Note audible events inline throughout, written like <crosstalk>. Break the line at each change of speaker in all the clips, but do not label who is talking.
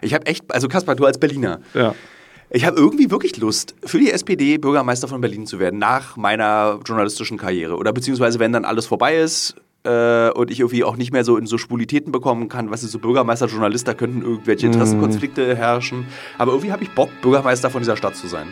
Ich habe echt, also Kaspar, du als Berliner.
Ja.
Ich habe irgendwie wirklich Lust, für die SPD Bürgermeister von Berlin zu werden, nach meiner journalistischen Karriere. Oder beziehungsweise, wenn dann alles vorbei ist äh, und ich irgendwie auch nicht mehr so in so Spulitäten bekommen kann, was ist so Bürgermeister, Journalist, da könnten irgendwelche Interessenkonflikte herrschen. Aber irgendwie habe ich Bock, Bürgermeister von dieser Stadt zu sein.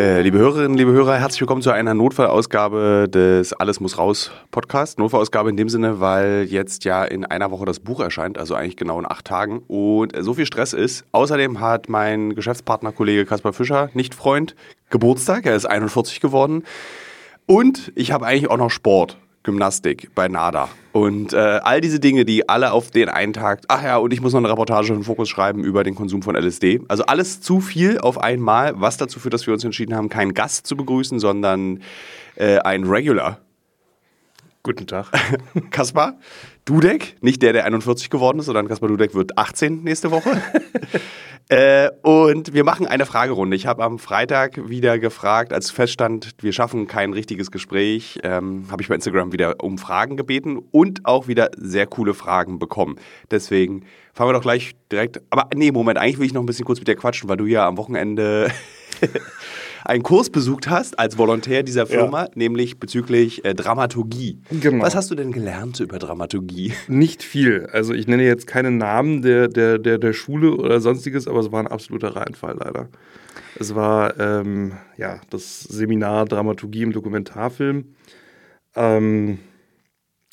Liebe Hörerinnen, liebe Hörer, herzlich willkommen zu einer Notfallausgabe des Alles muss raus Podcast. Notfallausgabe in dem Sinne, weil jetzt ja in einer Woche das Buch erscheint, also eigentlich genau in acht Tagen und so viel Stress ist. Außerdem hat mein Geschäftspartner, Kollege Kaspar Fischer, nicht Freund, Geburtstag, er ist 41 geworden. Und ich habe eigentlich auch noch Sport. Gymnastik bei NADA. Und äh, all diese Dinge, die alle auf den einen Tag, ach ja, und ich muss noch eine Reportage im Fokus schreiben über den Konsum von LSD. Also alles zu viel auf einmal, was dazu führt, dass wir uns entschieden haben, keinen Gast zu begrüßen, sondern äh, einen Regular.
Guten Tag. <laughs>
Kaspar Dudek, nicht der, der 41 geworden ist, sondern Kaspar Dudek wird 18 nächste Woche. <laughs> äh, und wir machen eine Fragerunde. Ich habe am Freitag wieder gefragt, als feststand, wir schaffen kein richtiges Gespräch, ähm, habe ich bei Instagram wieder um Fragen gebeten und auch wieder sehr coole Fragen bekommen. Deswegen fangen wir doch gleich direkt. Aber nee, Moment, eigentlich will ich noch ein bisschen kurz mit dir quatschen, weil du ja am Wochenende <laughs> einen Kurs besucht hast als Volontär dieser Firma, ja. nämlich bezüglich äh, Dramaturgie.
Genau.
Was hast du denn gelernt über Dramaturgie?
Nicht viel. Also ich nenne jetzt keine Namen der, der, der, der Schule oder sonstiges, aber es war ein absoluter Reinfall leider. Es war ähm, ja, das Seminar Dramaturgie im Dokumentarfilm. Ähm,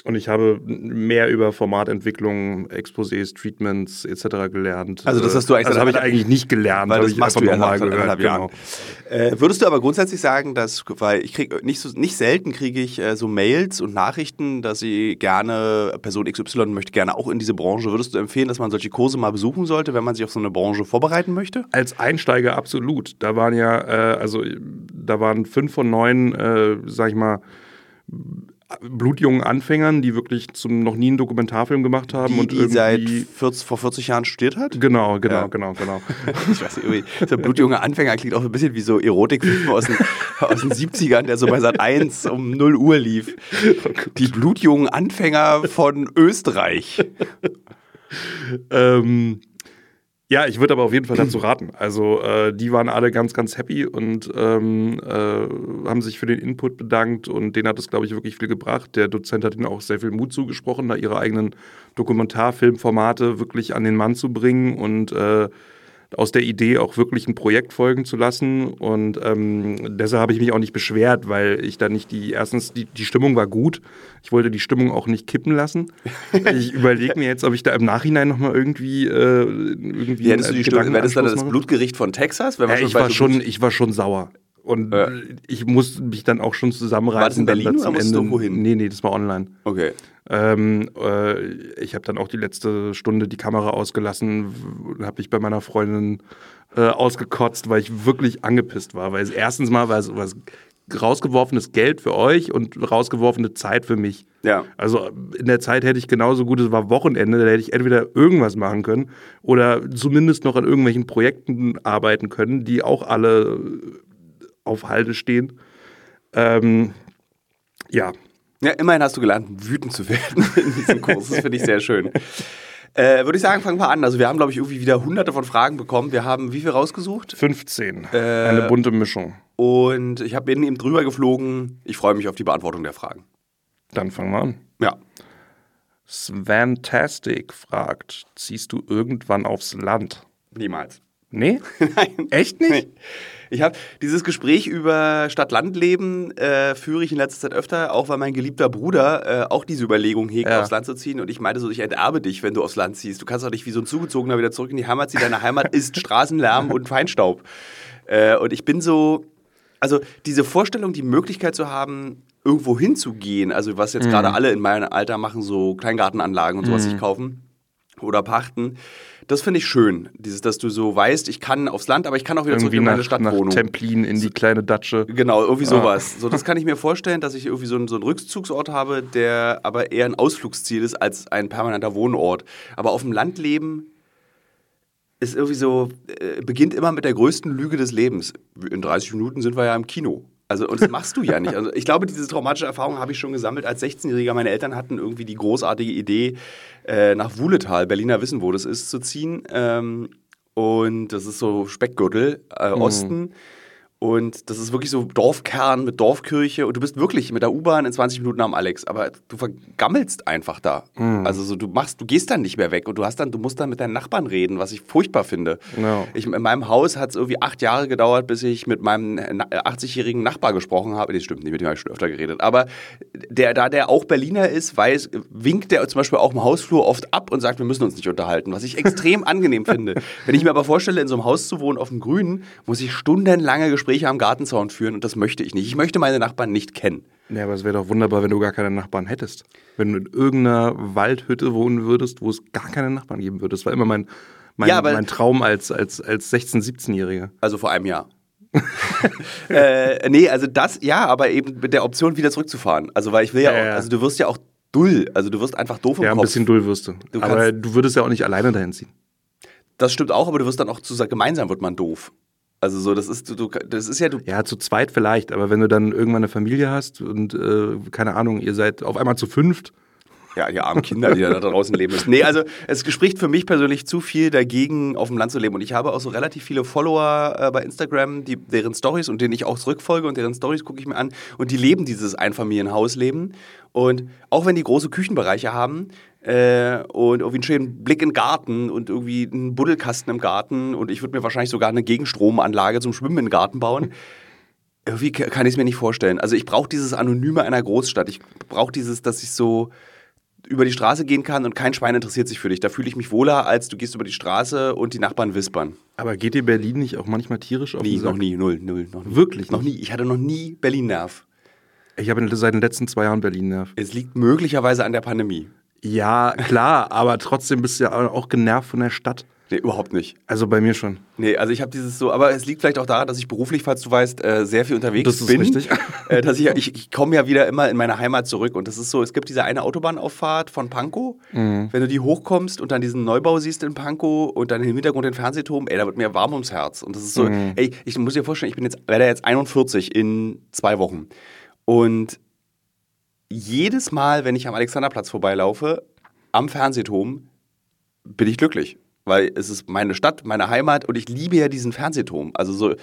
und ich habe mehr über Formatentwicklung, Exposés, Treatments etc. gelernt.
Also das hast du eigentlich,
also habe ich eigentlich nicht gelernt,
weil das ich machst du ja
mal gehört.
Genau. Äh, würdest du aber grundsätzlich sagen, dass, weil ich kriege nicht so nicht selten kriege ich äh, so Mails und Nachrichten, dass sie gerne Person XY möchte gerne auch in diese Branche. Würdest du empfehlen, dass man solche Kurse mal besuchen sollte, wenn man sich auf so eine Branche vorbereiten möchte?
Als Einsteiger absolut. Da waren ja äh, also da waren fünf von neun, äh, sag ich mal blutjungen Anfängern, die wirklich zum noch nie einen Dokumentarfilm gemacht haben
die,
und
die seit 40, vor 40 Jahren studiert hat?
Genau, genau, ja. genau, genau. <laughs>
ich weiß nicht, so blutjunger Anfänger klingt auch ein bisschen wie so Erotikfilme aus den, <laughs> aus den 70ern, der so bei Sat 1 um 0 Uhr lief. Oh die blutjungen Anfänger von Österreich.
ähm, ja, ich würde aber auf jeden Fall dazu raten. Also äh, die waren alle ganz, ganz happy und ähm, äh, haben sich für den Input bedankt und denen hat es, glaube ich, wirklich viel gebracht. Der Dozent hat ihnen auch sehr viel Mut zugesprochen, da ihre eigenen Dokumentarfilmformate wirklich an den Mann zu bringen und äh, aus der Idee auch wirklich ein Projekt folgen zu lassen. Und ähm, deshalb habe ich mich auch nicht beschwert, weil ich da nicht die, erstens, die, die Stimmung war gut. Ich wollte die Stimmung auch nicht kippen lassen. <laughs> ich überlege mir jetzt, ob ich da im Nachhinein nochmal irgendwie, äh, irgendwie.
Wie hättest du die Stimmung, wäre das dann das Blutgericht von Texas?
Ja, ich, war schon, ich war schon sauer. Und ja. ich musste mich dann auch schon zusammenreißen. War das
in Berlin oder musst
Ende.
du wohin?
Nee, nee, das war online.
Okay.
Ähm, äh, ich habe dann auch die letzte Stunde die Kamera ausgelassen, habe ich bei meiner Freundin äh, ausgekotzt, weil ich wirklich angepisst war. Weil es erstens mal war es was rausgeworfenes Geld für euch und rausgeworfene Zeit für mich.
Ja.
Also in der Zeit hätte ich genauso gut, es war Wochenende, da hätte ich entweder irgendwas machen können oder zumindest noch an irgendwelchen Projekten arbeiten können, die auch alle auf Halde stehen. Ähm, ja.
Ja, immerhin hast du gelernt, wütend zu werden <laughs> in diesem Kurs. Das finde ich sehr schön. Äh, Würde ich sagen, fangen wir an. Also wir haben, glaube ich, irgendwie wieder hunderte von Fragen bekommen. Wir haben wie viel rausgesucht?
15. Äh, Eine bunte Mischung.
Und ich habe eben drüber geflogen. Ich freue mich auf die Beantwortung der Fragen.
Dann fangen wir an.
Ja.
Svantastic fragt, ziehst du irgendwann aufs Land?
Niemals.
Nee? <laughs>
Nein.
Echt nicht?
Nee. Ich habe dieses Gespräch über Stadt-Land-Leben äh, führe ich in letzter Zeit öfter, auch weil mein geliebter Bruder äh, auch diese Überlegung hegt, ja. aufs Land zu ziehen. Und ich meinte so, ich enterbe dich, wenn du aufs Land ziehst. Du kannst doch nicht wie so ein Zugezogener wieder zurück in die Heimat ziehen. Deine Heimat <laughs> ist Straßenlärm und Feinstaub. Äh, und ich bin so, also diese Vorstellung, die Möglichkeit zu haben, irgendwo hinzugehen, also was jetzt mhm. gerade alle in meinem Alter machen, so Kleingartenanlagen und sowas mhm. sich kaufen oder pachten. Das finde ich schön, dieses, dass du so weißt, ich kann aufs Land, aber ich kann auch wieder
Irgendwie
zurück in meine
nach,
Stadtwohnung.
nach Templin in die kleine Datsche.
Genau, irgendwie
Ah.
sowas. So, das kann ich mir vorstellen, dass ich irgendwie so einen, so einen Rückzugsort habe, der aber eher ein Ausflugsziel ist als ein permanenter Wohnort. Aber auf dem Land leben ist irgendwie so, äh, beginnt immer mit der größten Lüge des Lebens. In 30 Minuten sind wir ja im Kino. Also, und das machst du ja nicht. Also, ich glaube, diese traumatische Erfahrung habe ich schon gesammelt als 16-Jähriger. Meine Eltern hatten irgendwie die großartige Idee, äh, nach Wuhletal, Berliner wissen, wo das ist, zu ziehen. Ähm, und das ist so Speckgürtel, äh, Osten. Und das ist wirklich so Dorfkern mit Dorfkirche. Und du bist wirklich mit der U-Bahn in 20 Minuten am Alex. Aber du vergammelst einfach da. Also so, du machst, du gehst dann nicht mehr weg und du hast dann, du musst dann mit deinen Nachbarn reden, was ich furchtbar finde.
Ja.
Ich, in meinem Haus hat es irgendwie acht Jahre gedauert, bis ich mit meinem na- 80-jährigen Nachbar gesprochen habe. Das stimmt nicht, mit dem habe ich schon öfter geredet. Aber der, da der auch Berliner ist, weiß, winkt der zum Beispiel auch im Hausflur oft ab und sagt, wir müssen uns nicht unterhalten, was ich extrem angenehm finde. <laughs> Wenn ich mir aber vorstelle, in so einem Haus zu wohnen auf dem Grünen, muss ich stundenlange Gespräche am Gartenzaun führen und das möchte ich nicht. Ich möchte meine Nachbarn nicht kennen.
Ja, aber es wäre doch wunderbar, wenn du gar keine Nachbarn hättest. Wenn du in irgendeiner Waldhütte wohnen würdest, wo es gar keine Nachbarn geben würde. Das war immer mein, mein,
Ja,
mein Traum als, als, als 16-, 17-Jähriger.
Also vor einem Jahr. <laughs> äh, nee, also das, ja, aber eben mit der Option wieder zurückzufahren. Also weil ich will ja,
Ja,
auch,
ja.
also du wirst ja auch dull, also du wirst einfach doof im
Ja, ein
Kopf.
bisschen dull wirst du.
Du
aber du würdest ja auch nicht alleine dahin ziehen.
Das stimmt auch, aber du wirst dann auch zu gemeinsam wird man doof. Also so, das ist, du, das ist ja, du,
Ja, zu zweit vielleicht, aber wenn du dann irgendwann eine Familie hast und äh, keine Ahnung, ihr seid auf einmal zu fünft,
ja, die armen Kinder, die da draußen leben müssen. Nee, also es spricht für mich persönlich zu viel dagegen, auf dem Land zu leben. Und ich habe auch so relativ viele Follower äh, bei Instagram, die, deren Stories und denen ich auch zurückfolge und deren Stories gucke ich mir an. Und die leben dieses Einfamilienhausleben. Und auch wenn die große Küchenbereiche haben äh, und irgendwie einen schönen Blick in den Garten und irgendwie einen Buddelkasten im Garten und ich würde mir wahrscheinlich sogar eine Gegenstromanlage zum Schwimmen den Garten bauen. <laughs> Irgendwie ka- kann ich es mir nicht vorstellen. Also ich brauche dieses Anonyme einer Großstadt. Ich brauche dieses, dass ich so über die Straße gehen kann und kein Schwein interessiert sich für dich. Da fühle ich mich wohler, als du gehst über die Straße und die Nachbarn wispern.
aber geht dir Berlin nicht auch manchmal tierisch auf Sack?
noch nie, null, null, noch nie.
Wirklich
Noch nie. Ich hatte noch nie Berlin-Nerv.
Ich habe seit den letzten zwei Jahren Berlin-Nerv.
Es liegt möglicherweise an der Pandemie.
Ja, klar, aber trotzdem bist du ja auch genervt von der Stadt.
Nee, überhaupt nicht.
Also bei mir schon.
Nee, also ich habe dieses so, aber es liegt vielleicht auch daran, dass ich beruflich, falls du weißt, äh, sehr viel unterwegs
Das ist
bin.
richtig. <laughs>
Äh, dass ich ich, ich komme ja wieder immer in meine Heimat zurück und das ist so, es gibt diese eine Autobahnauffahrt von Pankow,
Mhm.
wenn du die hochkommst und dann diesen Neubau siehst in Pankow und dann im Hintergrund den Fernsehturm, ey, da wird mir warm ums Herz und das ist so,
Mhm.
ey, ich muss dir vorstellen, ich bin jetzt werde jetzt 41 in zwei Wochen und jedes Mal, wenn ich am Alexanderplatz vorbeilaufe, am Fernsehturm, bin ich glücklich. Weil es ist meine Stadt, meine Heimat und ich liebe ja diesen Fernsehturm. Also so,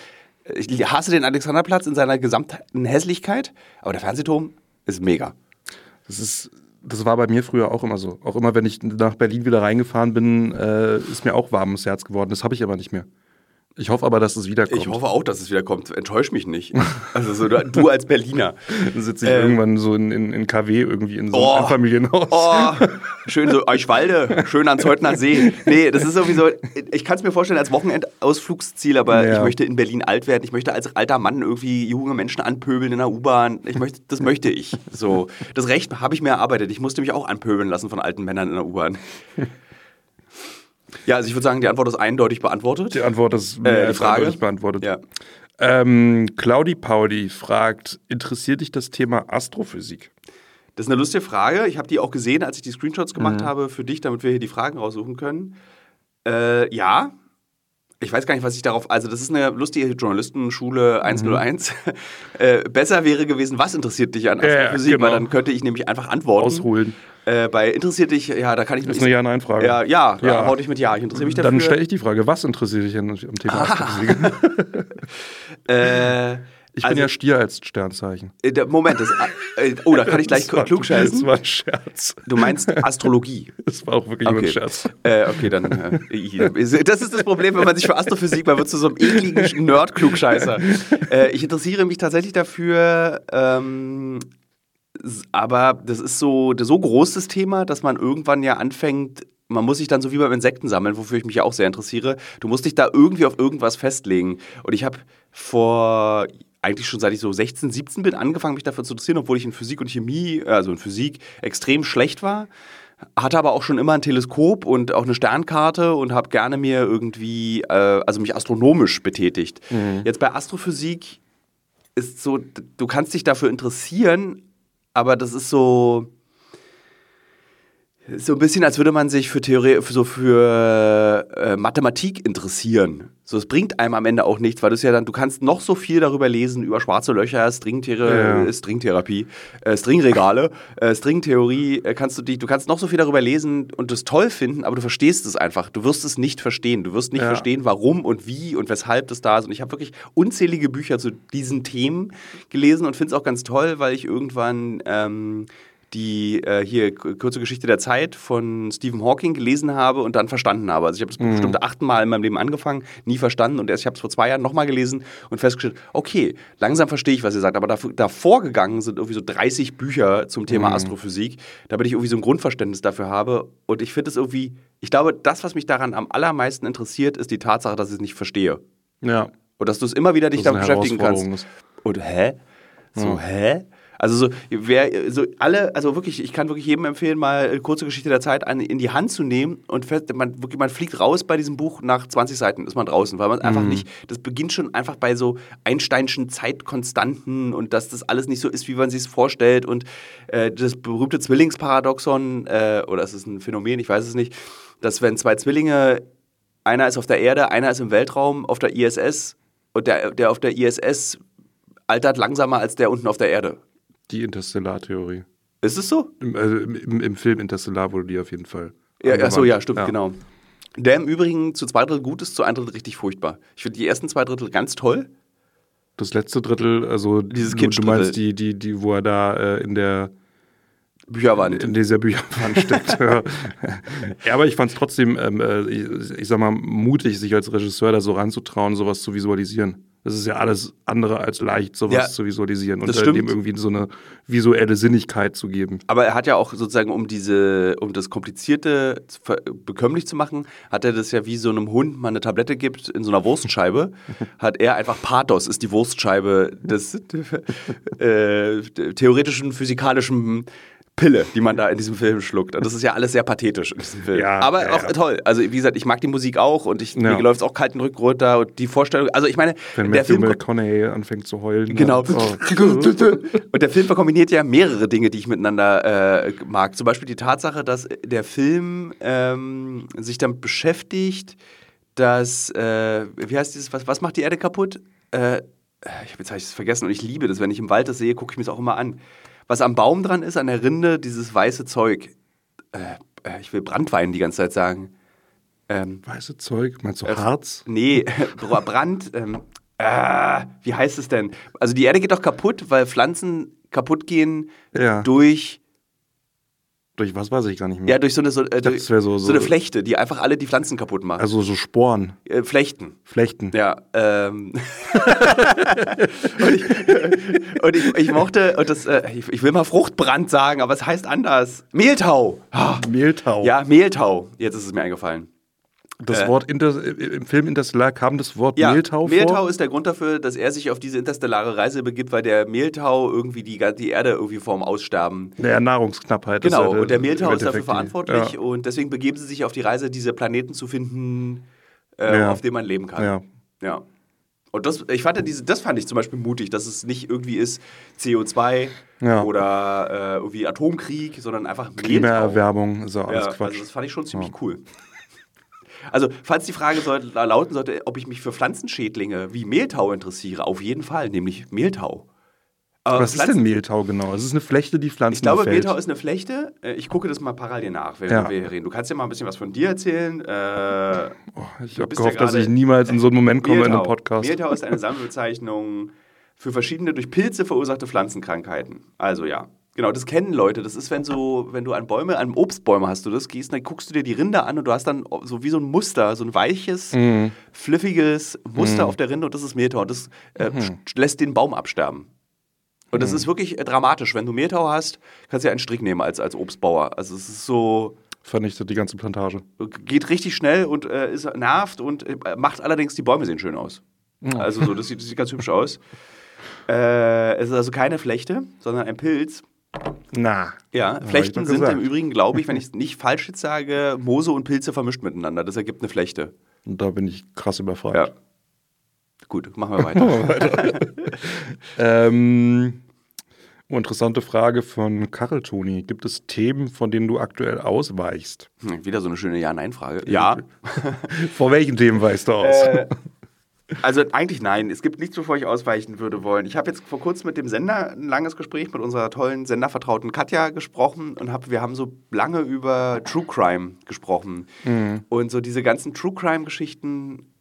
ich hasse den Alexanderplatz in seiner gesamten Hässlichkeit, aber der Fernsehturm ist mega.
Das ist, das war bei mir früher auch immer so. Auch immer, wenn ich nach Berlin wieder reingefahren bin, äh, ist mir auch warm ums Herz geworden. Das habe ich aber nicht mehr. Ich hoffe aber, dass es wiederkommt.
Ich hoffe auch, dass es wieder kommt. Enttäusch mich nicht. <laughs> Also so, du, als Berliner.
Dann sitze ich
Ähm.
irgendwann so in, in, in KW irgendwie in so einem
Oh.
Einfamilienhaus.
Oh, schön so Eichwalde, schön ans Zeutner See. Nee, das ist sowieso, ich kann es mir vorstellen als Wochenendausflugsziel, aber
Ja.
ich möchte in Berlin alt werden. Ich möchte als alter Mann irgendwie junge Menschen anpöbeln in der U-Bahn. Ich möchte, das möchte ich. So, das Recht habe ich mir erarbeitet. Ich musste mich auch anpöbeln lassen von alten Männern in der U-Bahn. Ja, also ich würde sagen, die Antwort ist eindeutig beantwortet.
Die Antwort ist mehr
Äh, die
als
Frage?
eindeutig beantwortet.
Ja.
Ähm, Claudi Paudi fragt, interessiert dich das Thema Astrophysik?
Das ist eine lustige Frage. Ich habe die auch gesehen, als ich die Screenshots gemacht
Mhm.
habe für dich, damit wir hier die Fragen raussuchen können. Äh, ja. Ich weiß gar nicht, was ich darauf. Also, das ist eine lustige Journalistenschule 101. <laughs> äh, besser wäre gewesen, was interessiert dich an
Mhm. Ja,
Astrophysik?
genau.
Weil dann könnte ich nämlich einfach antworten.
Ausholen.
Äh, bei interessiert dich, ja, da kann ich
Das ist eine Ja-Nein-Frage.
Ja, ja,
Ja.
antworte ich mit Ja. Ich interessiere mich dafür.
Dann stelle ich die Frage, was interessiert dich am Thema Astrophysik? <laughs> <laughs>
äh,
Ich
also,
bin ja Stier als Sternzeichen.
äh, der- Moment, das, äh, oh, da kann ich gleich <laughs>
Das war- Das
klugscheißen.
war ein Scherz.
Du meinst Astrologie.
Das war auch wirklich nur ein
Okay.
Scherz.
Äh, okay, dann. Äh, das ist das Problem, wenn man sich für Astrophysik, man wird zu so einem ekligen Nerd-Klugscheißer. Äh, ich interessiere mich tatsächlich dafür, ähm, aber das ist so, so groß das Thema, dass man irgendwann ja anfängt. Man muss sich dann so wie beim Insekten sammeln, wofür ich mich ja auch sehr interessiere. Du musst dich da irgendwie auf irgendwas festlegen. Und ich habe vor eigentlich schon seit ich so 16, 17 bin, angefangen, mich dafür zu interessieren, obwohl ich in Physik und Chemie, also in Physik, extrem schlecht war hatte aber auch schon immer ein Teleskop und auch eine Sternkarte und habe gerne mir irgendwie, äh, also mich astronomisch betätigt. Jetzt bei Astrophysik ist so, du kannst dich dafür interessieren, aber das ist so so ein bisschen, als würde man sich für Theorie, so für äh, Mathematik interessieren. So, es bringt einem am Ende auch nichts, weil du es ja dann, du kannst noch so viel darüber lesen über schwarze Löcher, Stringthera
Ja.
äh, Stringtherapie, äh, Stringregale, äh, Stringtheorie, äh, kannst du dich, du kannst noch so viel darüber lesen und es toll finden, aber du verstehst es einfach. Du wirst es nicht verstehen. Du wirst nicht
Ja.
verstehen, warum und wie und weshalb das da ist. Und ich habe wirklich unzählige Bücher zu diesen Themen gelesen und finde es auch ganz toll, weil ich irgendwann ähm, die äh, hier kurze Geschichte der Zeit von Stephen Hawking gelesen habe und dann verstanden habe. Also ich habe es bestimmt achtmal in meinem Leben angefangen, nie verstanden und erst ich habe es vor zwei Jahren nochmal gelesen und festgestellt, okay, langsam verstehe ich, was ihr sagt, aber dafür, davor gegangen sind irgendwie so 30 Bücher zum Thema Astrophysik, damit ich irgendwie so ein Grundverständnis dafür habe und ich finde es irgendwie, ich glaube, das, was mich daran am allermeisten interessiert, ist die Tatsache, dass ich es nicht verstehe
Ja.
und dass du es immer wieder dich damit beschäftigen kannst. Und hä? So, hä? Also so, wer, so alle, also wirklich, ich kann wirklich jedem empfehlen, mal eine kurze Geschichte der Zeit an, in die Hand zu nehmen und fest, man, wirklich, man fliegt raus bei diesem Buch, nach 20 Seiten ist man draußen, weil man
Mhm.
einfach nicht, das beginnt schon einfach bei so Einsteinschen Zeitkonstanten und dass das alles nicht so ist, wie man sich es vorstellt und äh, das berühmte Zwillingsparadoxon, äh, oder es ist ein Phänomen, ich weiß es nicht, dass wenn zwei Zwillinge, einer ist auf der Erde, einer ist im Weltraum auf der ISS und der, der auf der ISS altert langsamer als der unten auf der Erde.
Die Interstellar-Theorie.
Ist es so?
Im, also im, im, Film Interstellar wurde die auf jeden Fall.
Ja, ach so,
angewandt.
ja, stimmt, genau. Der im Übrigen zu zwei Drittel gut ist, zu ein Drittel richtig furchtbar. Ich finde die ersten zwei Drittel ganz toll.
Das letzte Drittel, also
Dieses
du, du meinst die, die, die, wo er da äh, in der
Bücherwand.
in dieser Bücherwand steckt. <laughs> ja, aber ich fand es trotzdem, ähm, äh, ich, ich sag mal, mutig, sich als Regisseur da so ranzutrauen, sowas zu visualisieren. Das ist ja alles andere als leicht, sowas
Ja,
zu visualisieren und äh,
stimmt.
dem irgendwie so eine visuelle Sinnigkeit zu geben.
Aber er hat ja auch sozusagen, um diese, um das Komplizierte bekömmlich zu machen, hat er das ja wie so einem Hund mal eine Tablette gibt in so einer Wurstscheibe, <laughs> hat er einfach Pathos ist die Wurstscheibe des <laughs> äh, theoretischen physikalischen Pille, die man da in diesem Film schluckt. Und das ist ja alles sehr pathetisch in diesem Film.
Ja,
Aber
ja,
auch
ja.
toll. Also wie gesagt, ich mag die Musik auch und ich, mir läuft es auch kalten Rücken runter und die Vorstellung, also ich meine,
Wenn
der
Matthew
Film
McConaughey anfängt zu heulen.
Genau.
Ja. Oh. <laughs>
Und der Film kombiniert ja mehrere Dinge, die ich miteinander äh, mag. Zum Beispiel die Tatsache, dass der Film ähm, sich damit beschäftigt, dass, äh, wie heißt dieses, was, was macht die Erde kaputt? Äh, ich habe jetzt hab es vergessen und ich liebe das. Wenn ich im Wald das sehe, gucke ich mir das auch immer an. Was am Baum dran ist, an der Rinde, dieses weiße Zeug. Äh, äh, ich will Brandwein die ganze Zeit sagen. Ähm,
Weiße Zeug, meinst du
Äh,
Harz?
Nee, Bra- Brand. Ähm, äh, wie heißt es denn? Also die Erde geht doch kaputt, weil Pflanzen kaputt gehen
Ja.
durch,
Durch was weiß ich gar nicht mehr.
ja, durch so eine, so, äh,
dachte,
durch,
so-
so,
so-
eine Flechte, die einfach alle die Pflanzen kaputt macht.
Also so Sporen,
äh, Flechten.
Flechten.
Ja, ähm. <laughs> und ich, und ich, ich mochte, und das, äh, ich, ich will mal Fruchtbrand sagen, aber es heißt anders. Mehltau. Ah,
Mehltau.
Ja, Mehltau. Jetzt ist es mir eingefallen.
Das
Äh,
Wort Inter im Film Interstellar kam das Wort
Ja,
Mehltau,
Mehltau
vor.
ist der Grund dafür, dass er sich auf diese interstellare Reise begibt, weil der Mehltau irgendwie die, die Erde irgendwie vorm Aussterben.
Ja, Nahrungsknappheit.
Genau,
ja
und der Mehltau ist dafür verantwortlich
Ja.
und deswegen begeben sie sich auf die Reise, diese Planeten zu finden, äh,
Ja.
auf denen man leben kann.
Ja.
Ja. Und das, ich fand diese, das fand ich zum Beispiel mutig, dass es nicht irgendwie ist CO2
Ja.
oder äh, irgendwie Atomkrieg, sondern einfach Mehltau.
Klimaerwärmung ja alles
Ja,
Quatsch.
also das fand ich schon ziemlich cool. Also, falls die Frage sollte, lauten sollte, ob ich mich für Pflanzenschädlinge wie Mehltau interessiere, auf jeden Fall, nämlich Mehltau. Aber
Was ist
Pflanzen-
denn Mehltau genau? Es ist eine Flechte, die Pflanzen
Ich glaube,
befällt.
Mehltau ist eine Flechte. Äh, Ich gucke das mal parallel nach, wenn
Ja.
wir hier reden. Du kannst ja mal ein bisschen was von dir erzählen. Äh,
Oh, ich habe gehofft,
ja
dass ich niemals in so einen Moment komme in einem
Mehltau.
Podcast.
Mehltau ist eine Sammelbezeichnung für verschiedene durch Pilze verursachte Pflanzenkrankheiten. Also ja. Genau, das kennen Leute. Das ist, wenn so, wenn du an Bäume, an Obstbäume hast du das, gehst, dann guckst du dir die Rinde an und du hast dann so wie so ein Muster, so ein weiches,
Mhm.
fliffiges Muster auf der Rinde und das ist Mehltau. Und das äh,
Mhm.
lässt den Baum absterben. Und das ist wirklich äh, dramatisch. Wenn du Mehltau hast, kannst du ja einen Strick nehmen als, als Obstbauer. Also es ist so,
Vernichtet die ganze Plantage.
geht richtig schnell und äh, ist, nervt und äh, macht allerdings, die Bäume sehen schön aus. Also so, das sieht, das sieht ganz hübsch aus. Äh, es ist also keine Flechte, sondern ein Pilz.
Na.
Ja, Flechten sind
gesagt.
im Übrigen, glaube ich, wenn ich es <laughs> nicht falsch jetzt sage, Moose und Pilze vermischt miteinander. Das ergibt eine Flechte.
Und da bin ich krass überfragt.
Ja. Gut, machen wir weiter. <laughs>
Ähm, oh, interessante Frage von Karel Toni. Gibt es Themen, von denen du aktuell ausweichst?
Hm, Wieder so eine schöne Ja-Nein-Frage. Ja. <laughs>
Vor welchen Themen weichst du aus?
Äh, Also eigentlich nein. Es gibt nichts, wovor ich ausweichen würde wollen. Ich habe jetzt vor kurzem mit dem Sender ein langes Gespräch mit unserer tollen Sendervertrauten Katja gesprochen und hab, wir haben so lange über True Crime gesprochen. Und so diese ganzen True Crime-Geschichten,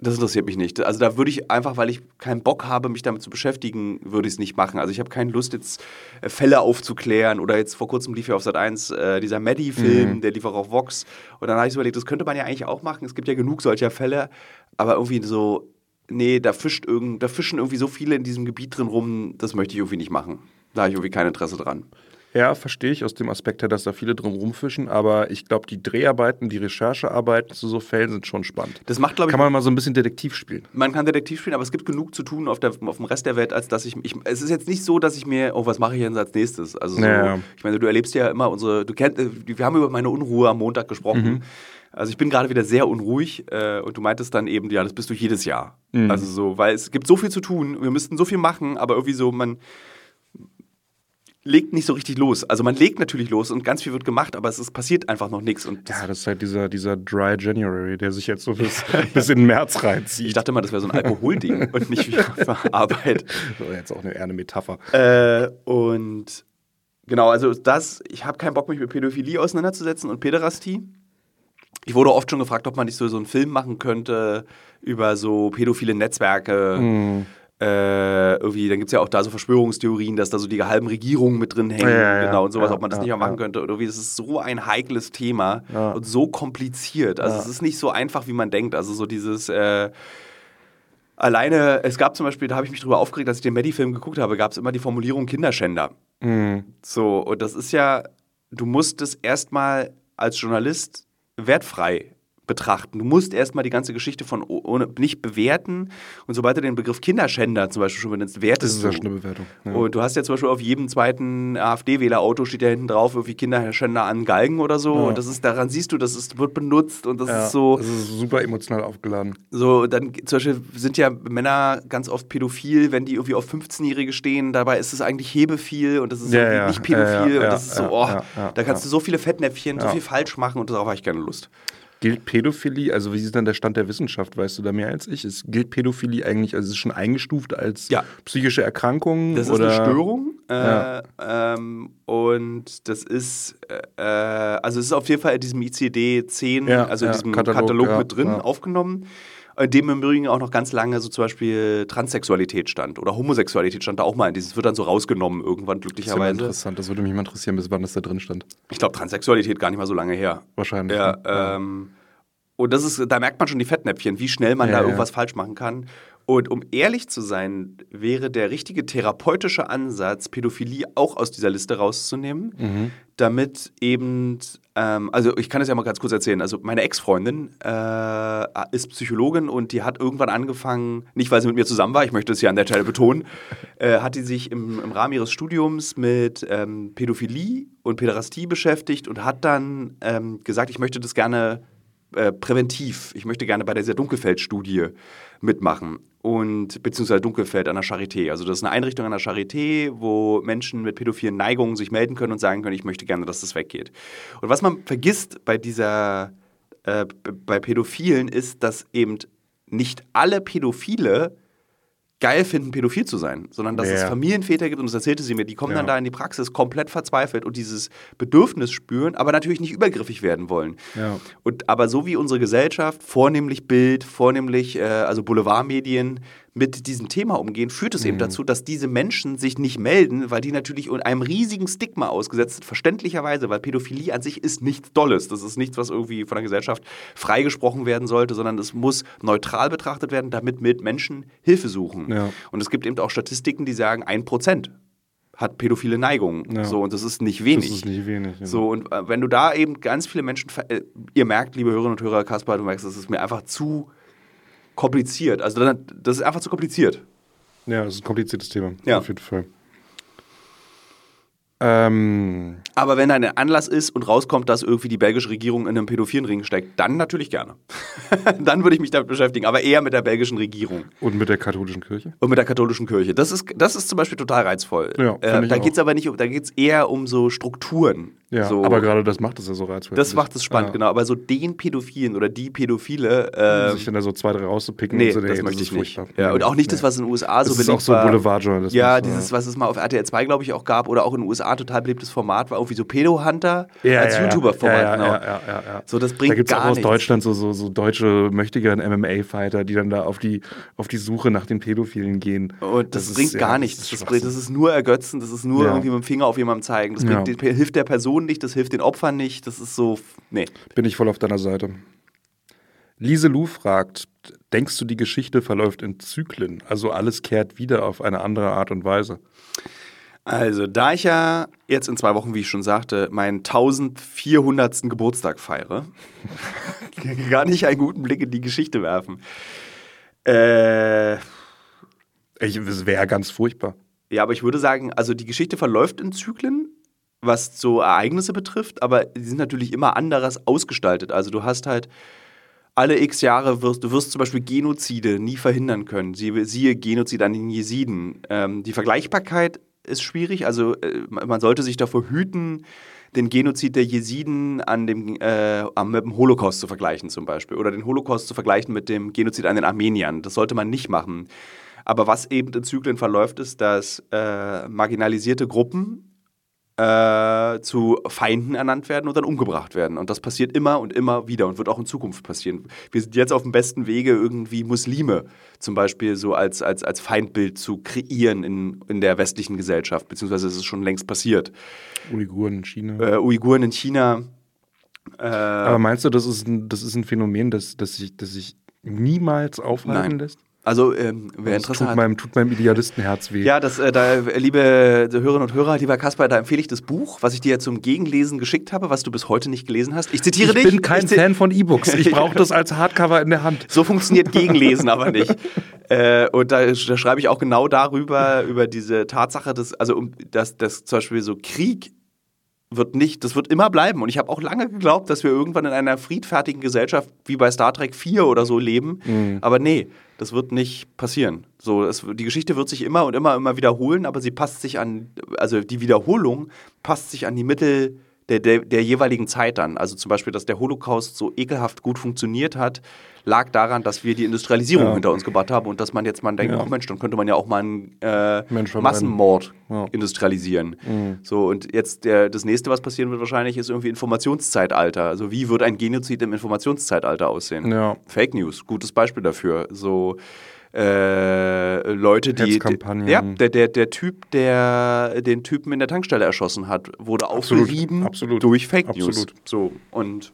das interessiert mich nicht. Also da würde ich einfach, weil ich keinen Bock habe, mich damit zu beschäftigen, würde ich es nicht machen. Also ich habe keine Lust, jetzt äh, Fälle aufzuklären oder jetzt vor kurzem lief ja auf Sat 1 äh, dieser Maddie-Film, der lief auch auf Vox. Und dann habe ich so überlegt, das könnte man ja eigentlich auch machen. Es gibt ja genug solcher Fälle, aber irgendwie so, nee, da, fischt irgend, da fischen irgendwie so viele in diesem Gebiet drin rum, das möchte ich irgendwie nicht machen. Da habe ich irgendwie kein Interesse dran.
Ja, verstehe ich aus dem Aspekt her, dass da viele drum rumfischen, aber ich glaube, die Dreharbeiten, die Recherchearbeiten zu so Fällen sind schon spannend.
Das macht, glaube ich,
Kann man mal so ein bisschen Detektiv spielen.
Man kann Detektiv spielen, aber es gibt genug zu tun auf, der, auf dem Rest der Welt, als dass ich, ich. Es ist jetzt nicht so, dass ich mir, oh, was mache ich jetzt als nächstes? Also, so,
Ja.
ich meine, du erlebst ja immer unsere. Du kennst, äh, wir haben über meine Unruhe am Montag gesprochen.
Mhm.
Also, ich bin gerade wieder sehr unruhig äh, und du meintest dann eben, ja, das bist du jedes Jahr.
Mhm.
Also, so, weil es gibt so viel zu tun, wir müssten so viel machen, aber irgendwie so, man legt nicht so richtig los. Also, man legt natürlich los und ganz viel wird gemacht, aber es ist, passiert einfach noch nichts. Und das,
Ja, das ist halt dieser, dieser Dry January, der sich jetzt so bis, <laughs> bis in März
ich
reinzieht.
dachte mal, das wäre so ein Alkoholding <laughs> und nicht wie Arbeit.
Das ist jetzt auch eine, eher eine Metapher.
Äh, und genau, also das, ich habe keinen Bock, mich mit Pädophilie auseinanderzusetzen und Päderastie. Ich wurde oft schon gefragt, ob man nicht so, so einen Film machen könnte über so pädophile Netzwerke.
Mhm.
Äh, irgendwie, dann gibt es ja auch da so Verschwörungstheorien, dass da so die halben Regierungen mit drin hängen,
Ja,
genau, und sowas, ob man das nicht mal machen könnte. Oder irgendwie, das ist so ein heikles Thema und so kompliziert. Also es ist nicht so einfach, wie man denkt. Also so dieses, äh, alleine, es gab zum Beispiel, da habe ich mich drüber aufgeregt, als ich den Maddie-Film geguckt habe, gab es immer die Formulierung Kinderschänder.
Mhm.
So, und das ist ja, du musst es erstmal als Journalist wertfrei betrachten. Du musst erstmal die ganze Geschichte von ohne nicht bewerten. Und sobald du den Begriff Kinderschänder zum Beispiel schon benutzt,
Das
wertest
ist
du.
ja schon eine Bewertung. Ja.
Und du hast ja zum Beispiel auf jedem zweiten AfD-Wählerauto steht ja hinten drauf, irgendwie Kinderschänder an Galgen oder so.
Ja.
Und das ist, daran siehst du, das ist, wird benutzt und das
ja,
ist so.
Das ist super emotional aufgeladen.
So, dann zum Beispiel sind ja Männer ganz oft pädophil, wenn die irgendwie auf 15-Jährige stehen. Dabei ist es eigentlich hebephil und das ist
Ja,
irgendwie nicht pädophil. und das ist so, oh, da kannst du so viele Fettnäpfchen, so viel falsch machen und darauf habe ich keine Lust.
Gilt Pädophilie, also wie ist denn der Stand der Wissenschaft, weißt du da mehr als ich? Ist, gilt Pädophilie eigentlich, also ist es schon eingestuft als
Ja.
psychische Erkrankung?
Das
oder?
ist eine Störung äh,
Ja.
ähm, und das ist, äh, also es ist auf jeden Fall in diesem ICD-10,
Ja,
also in diesem Katalog,
Katalog,
mit drin aufgenommen. In dem im Übrigen auch noch ganz lange so zum Beispiel Transsexualität stand oder Homosexualität stand da auch mal in dieses, wird dann so rausgenommen irgendwann
Das ist ja
glücklicherweise.
interessant, das würde mich mal interessieren, bis wann das da drin stand.
Ich glaube, Transsexualität gar nicht mal so lange her.
Wahrscheinlich.
Ja,
ne?
ähm, und das ist, da merkt man schon die Fettnäpfchen, wie schnell man
Ja,
da
ja.
irgendwas falsch machen kann. Und um ehrlich zu sein, wäre der richtige therapeutische Ansatz, Pädophilie auch aus dieser Liste rauszunehmen,
Mhm.
damit eben, ähm, also ich kann es ja mal ganz kurz erzählen. Also meine Ex-Freundin äh, ist Psychologin und die hat irgendwann angefangen, nicht weil sie mit mir zusammen war, ich möchte es hier an der Stelle betonen, <laughs> äh, hat die sich im, im Rahmen ihres Studiums mit ähm, Pädophilie und Päderastie beschäftigt und hat dann ähm, gesagt, ich möchte das gerne äh, präventiv, ich möchte gerne bei dieser Dunkelfeld-Studie mitmachen und beziehungsweise Dunkelfeld an der Charité. Also das ist eine Einrichtung an der Charité, wo Menschen mit pädophilen Neigungen sich melden können und sagen können, ich möchte gerne, dass das weggeht. Und was man vergisst bei dieser äh, bei Pädophilen ist, dass eben nicht alle Pädophile geil finden, pädophil zu sein, sondern dass es
Ja.
Familienväter gibt, und das erzählte sie mir, die kommen
Ja.
dann da in die Praxis komplett verzweifelt und dieses Bedürfnis spüren, aber natürlich nicht übergriffig werden wollen.
Ja.
Und aber so wie unsere Gesellschaft, vornehmlich Bild, vornehmlich äh, also Boulevardmedien mit diesem Thema umgehen, führt es eben dazu, dass diese Menschen sich nicht melden, weil die natürlich in einem riesigen Stigma ausgesetzt sind, verständlicherweise, weil Pädophilie an sich ist nichts Dolles. Das ist nichts, was irgendwie von der Gesellschaft freigesprochen werden sollte, sondern es muss neutral betrachtet werden, damit mit Menschen Hilfe suchen.
Ja.
Und es gibt eben auch Statistiken, die sagen, ein Prozent hat pädophile Neigungen.
Ja.
So, und das ist nicht wenig.
Das ist nicht wenig. ja.
So, und äh, wenn du da eben ganz viele Menschen, äh, ihr merkt, liebe Hörerinnen und Hörer, Kaspar, du merkst, das ist mir einfach zu kompliziert. Also das ist einfach zu kompliziert.
Ja, das ist ein kompliziertes Thema.
Ja.
Auf jeden Fall. Ähm,
Aber wenn da ein Anlass ist und rauskommt, dass irgendwie die belgische Regierung in einem pädophilen Ring steckt, dann natürlich gerne. <laughs> dann würde ich mich damit beschäftigen, aber eher mit der belgischen Regierung
und mit der katholischen Kirche?
und mit der katholischen Kirche. Das ist, das ist zum Beispiel total reizvoll.
Ja,
äh, da geht es aber nicht um, da geht es eher um so Strukturen.
Ja,
so,
aber gerade das macht es ja so reizvoll.
das macht es spannend,
ja.
genau. Aber so den Pädophilen oder die Pädophile, äh,
Sich dann da so zwei, drei rauszupicken
Nee,
und so,
das
nee,
möchte ich nicht.
furchtbar.
Ja, und auch nicht das,
Nee.
was in den USA so
Das ist
beliebt
auch so
war.
Boulevardjournalismus.
Ja, dieses, was es mal auf RTL 2, glaube ich, auch gab, oder auch in den USA total beliebtes Format war, irgendwie so Pedo-Hunter
ja,
als
ja,
YouTuber-Format.
ja, ja,
genau.
ja, ja, ja.
So, das bringt
da gibt es auch
gar
aus
nichts.
Deutschland so, so, so deutsche möchtegern MMA-Fighter, die dann da auf die, auf die Suche nach den Pädophilen gehen.
Und das,
ist-
bringt
ja,
gar
das
nichts.
ist
Das, das ist nur Ergötzen, das ist nur irgendwie mit dem Finger auf jemandem zeigen. Das bringt, hilft der Person nicht, das hilft den Opfern nicht. Das ist so, nee.
Bin ich voll auf deiner Seite. Lise Lu fragt, denkst du, die Geschichte verläuft in Zyklen? Also alles kehrt wieder auf eine andere Art und Weise?
Also, da ich ja jetzt in zwei Wochen, wie ich schon sagte, meinen 1400. Geburtstag feiere, <laughs> kann ich einen guten Blick in die Geschichte werfen. Äh,
Ich, es wäre ganz furchtbar.
ja, aber ich würde sagen, also die Geschichte verläuft in Zyklen, was so Ereignisse betrifft, aber die sind natürlich immer anderes ausgestaltet. Also du hast halt alle x Jahre wirst du wirst zum Beispiel Genozide nie verhindern können. Siehe, siehe Genozid an den Jesiden. Ähm, die Vergleichbarkeit ist schwierig. Also äh, man sollte sich davor hüten, den Genozid der Jesiden an dem, äh, mit dem Holocaust zu vergleichen zum Beispiel. Oder den Holocaust zu vergleichen mit dem Genozid an den Armeniern. Das sollte man nicht machen. Aber was eben in Zyklen verläuft, ist, dass äh, marginalisierte Gruppen äh, zu Feinden ernannt werden und dann umgebracht werden. Und das passiert immer und immer wieder und wird auch in Zukunft passieren. Wir sind jetzt auf dem besten Wege, irgendwie Muslime zum Beispiel so als, als, als Feindbild zu kreieren in, in der westlichen Gesellschaft, beziehungsweise es ist schon längst passiert.
Uiguren in China.
Äh, Uiguren in China. Äh,
Aber meinst du, das ist ein, das ist ein Phänomen, das, das, sich, das sich niemals aufhalten
Nein.
lässt?
Also, ähm, wer
Das
Interesse
tut meinem, tut meinem Idealistenherz weh.
Ja, das, äh, da, liebe Hörerinnen und Hörer, lieber Kasper, da empfehle ich das Buch, was ich dir zum Gegenlesen geschickt habe, was du bis heute nicht gelesen hast. Ich zitiere
ich
dich.
bin kein
ich
Fan von E-Books. Ich brauche <laughs> das als Hardcover in der Hand.
So funktioniert Gegenlesen aber nicht. <laughs> Äh, und da, da schreibe ich auch genau darüber, über diese Tatsache, dass, also um, dass, dass zum Beispiel so Krieg wird nicht, das wird immer bleiben. Und ich habe auch lange geglaubt, dass wir irgendwann in einer friedfertigen Gesellschaft wie bei Star Trek 4 oder so leben. Aber nee, das wird nicht passieren. So, es, die Geschichte wird sich immer und immer, immer wiederholen, aber sie passt sich an, also die Wiederholung passt sich an die Mittel der, der, der jeweiligen Zeit an. Also zum Beispiel, dass der Holocaust so ekelhaft gut funktioniert hat, lag daran, dass wir die Industrialisierung
Ja.
hinter uns gebracht haben und dass man jetzt mal denkt,
Ja.
ach Mensch, dann könnte man ja auch mal einen äh. Massenmord
Ja.
industrialisieren. So, und jetzt der, das nächste, was passieren wird wahrscheinlich, ist irgendwie Informationszeitalter. Also wie wird ein Genozid im Informationszeitalter aussehen? Fake News, gutes Beispiel dafür. So äh, Leute, die. Ja, der, der, der Typ, der den Typen in der Tankstelle erschossen hat, wurde
Absolut,
aufgerieben
absolut,
durch Fake News.
absolut.
So, und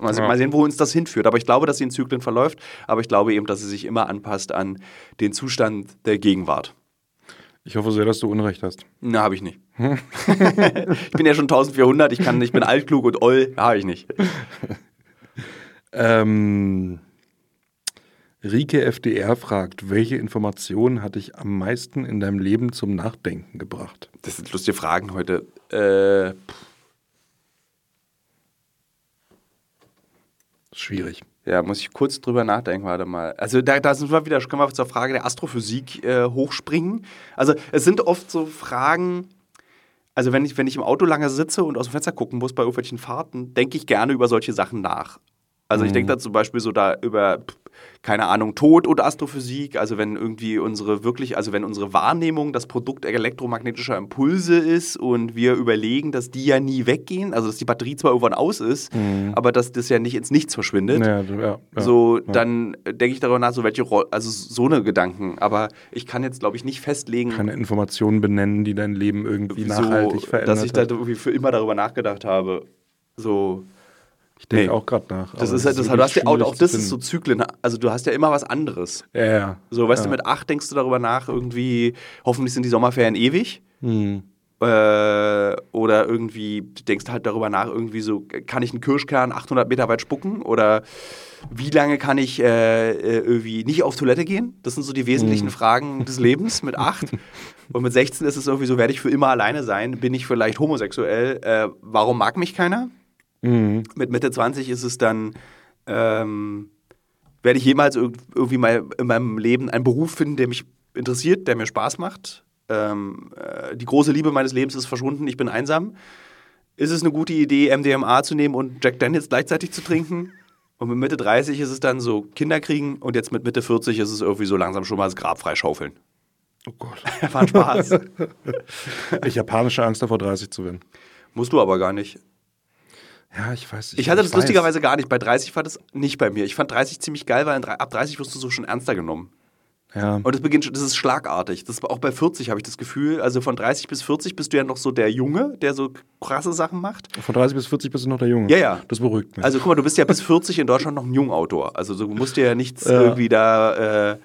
mal,
Ja.
sehen, wo uns das hinführt. Aber ich glaube, dass sie in Zyklen verläuft, aber ich glaube eben, dass sie sich immer anpasst an den Zustand der Gegenwart.
Ich hoffe sehr, dass du Unrecht hast.
Na, habe ich nicht. <laughs> ich bin ja schon 1400, ich, kann, ich bin <laughs> altklug und oll, habe ich nicht.
Ähm, Rike FDR fragt, welche Information hat dich am meisten in deinem Leben zum Nachdenken gebracht?
Das sind lustige Fragen heute. Äh,
Schwierig.
ja, muss ich kurz drüber nachdenken, warte mal. Also da, da sind wir wieder, können wir zur Frage der Astrophysik äh, hochspringen. Also es sind oft so Fragen, also wenn ich, wenn ich im Auto lange sitze und aus dem Fenster gucken muss bei irgendwelchen Fahrten, denke ich gerne über solche Sachen nach. Also ich denke da zum Beispiel so da über, keine Ahnung, Tod und Astrophysik, also wenn irgendwie unsere wirklich, also wenn unsere Wahrnehmung das Produkt elektromagnetischer Impulse ist und wir überlegen, dass die ja nie weggehen, also dass die Batterie zwar irgendwann aus ist, aber dass das ja nicht ins Nichts verschwindet.
Ja, ja, ja.
So, dann denke ich darüber nach, so welche Rolle, also so eine Gedanken. Aber ich kann jetzt, glaube ich, nicht festlegen,
Keine Informationen benennen, die dein Leben irgendwie nachhaltig verändert
dass ich da irgendwie für immer darüber nachgedacht habe. So,
Ich denke
Nee.
auch gerade nach.
das ist halt, das, du hast ja auch, auch das ist so. Zyklen. Also du hast ja immer was anderes.
Ja, ja.
So, weißt
ja.
du, mit acht denkst du darüber nach, irgendwie, hoffentlich sind die Sommerferien ewig.
Hm.
Äh, oder irgendwie, du denkst halt darüber nach, irgendwie so, kann ich einen Kirschkern 800 Meter weit spucken? Oder wie lange kann ich äh, äh, irgendwie nicht auf Toilette gehen? Das sind so die wesentlichen Fragen des <laughs> Lebens mit acht. Und mit 16 ist es irgendwie so, werde ich für immer alleine sein, bin ich vielleicht homosexuell, äh, warum mag mich keiner?
Mhm.
Mit Mitte 20 ist es dann, ähm, werde ich jemals irg- irgendwie mal in meinem Leben einen Beruf finden, der mich interessiert, der mir Spaß macht? Ähm, äh, die große Liebe meines Lebens ist verschwunden, ich bin einsam. Ist es eine gute Idee, MDMA zu nehmen und Jack Daniels gleichzeitig zu trinken? Und mit Mitte 30 ist es dann so Kinder kriegen und jetzt mit Mitte 40 ist es irgendwie so langsam schon mal das Grab freischaufeln.
Oh Gott. <laughs>
War ein Spaß. <laughs>
Ich habe panische Angst davor, 30 zu werden.
Musst du aber gar nicht.
Ja, ich weiß.
Ich hatte das
weiß.
lustigerweise gar nicht. Bei 30 war das nicht bei mir. Ich fand 30 ziemlich geil, weil ab 30 wirst du so schon ernster genommen.
Ja.
Und das beginnt schon, das ist schlagartig. Das auch bei 40 habe ich das Gefühl. Also von 30 bis 40 bist du ja noch so der Junge, der so krasse Sachen macht.
Von 30 bis 40 bist du noch der Junge.
Ja, ja.
Das beruhigt mich.
Also guck mal, du bist ja bis 40 in Deutschland noch ein Jungautor. Also du musst dir ja nichts
Ja.
irgendwie da. Äh,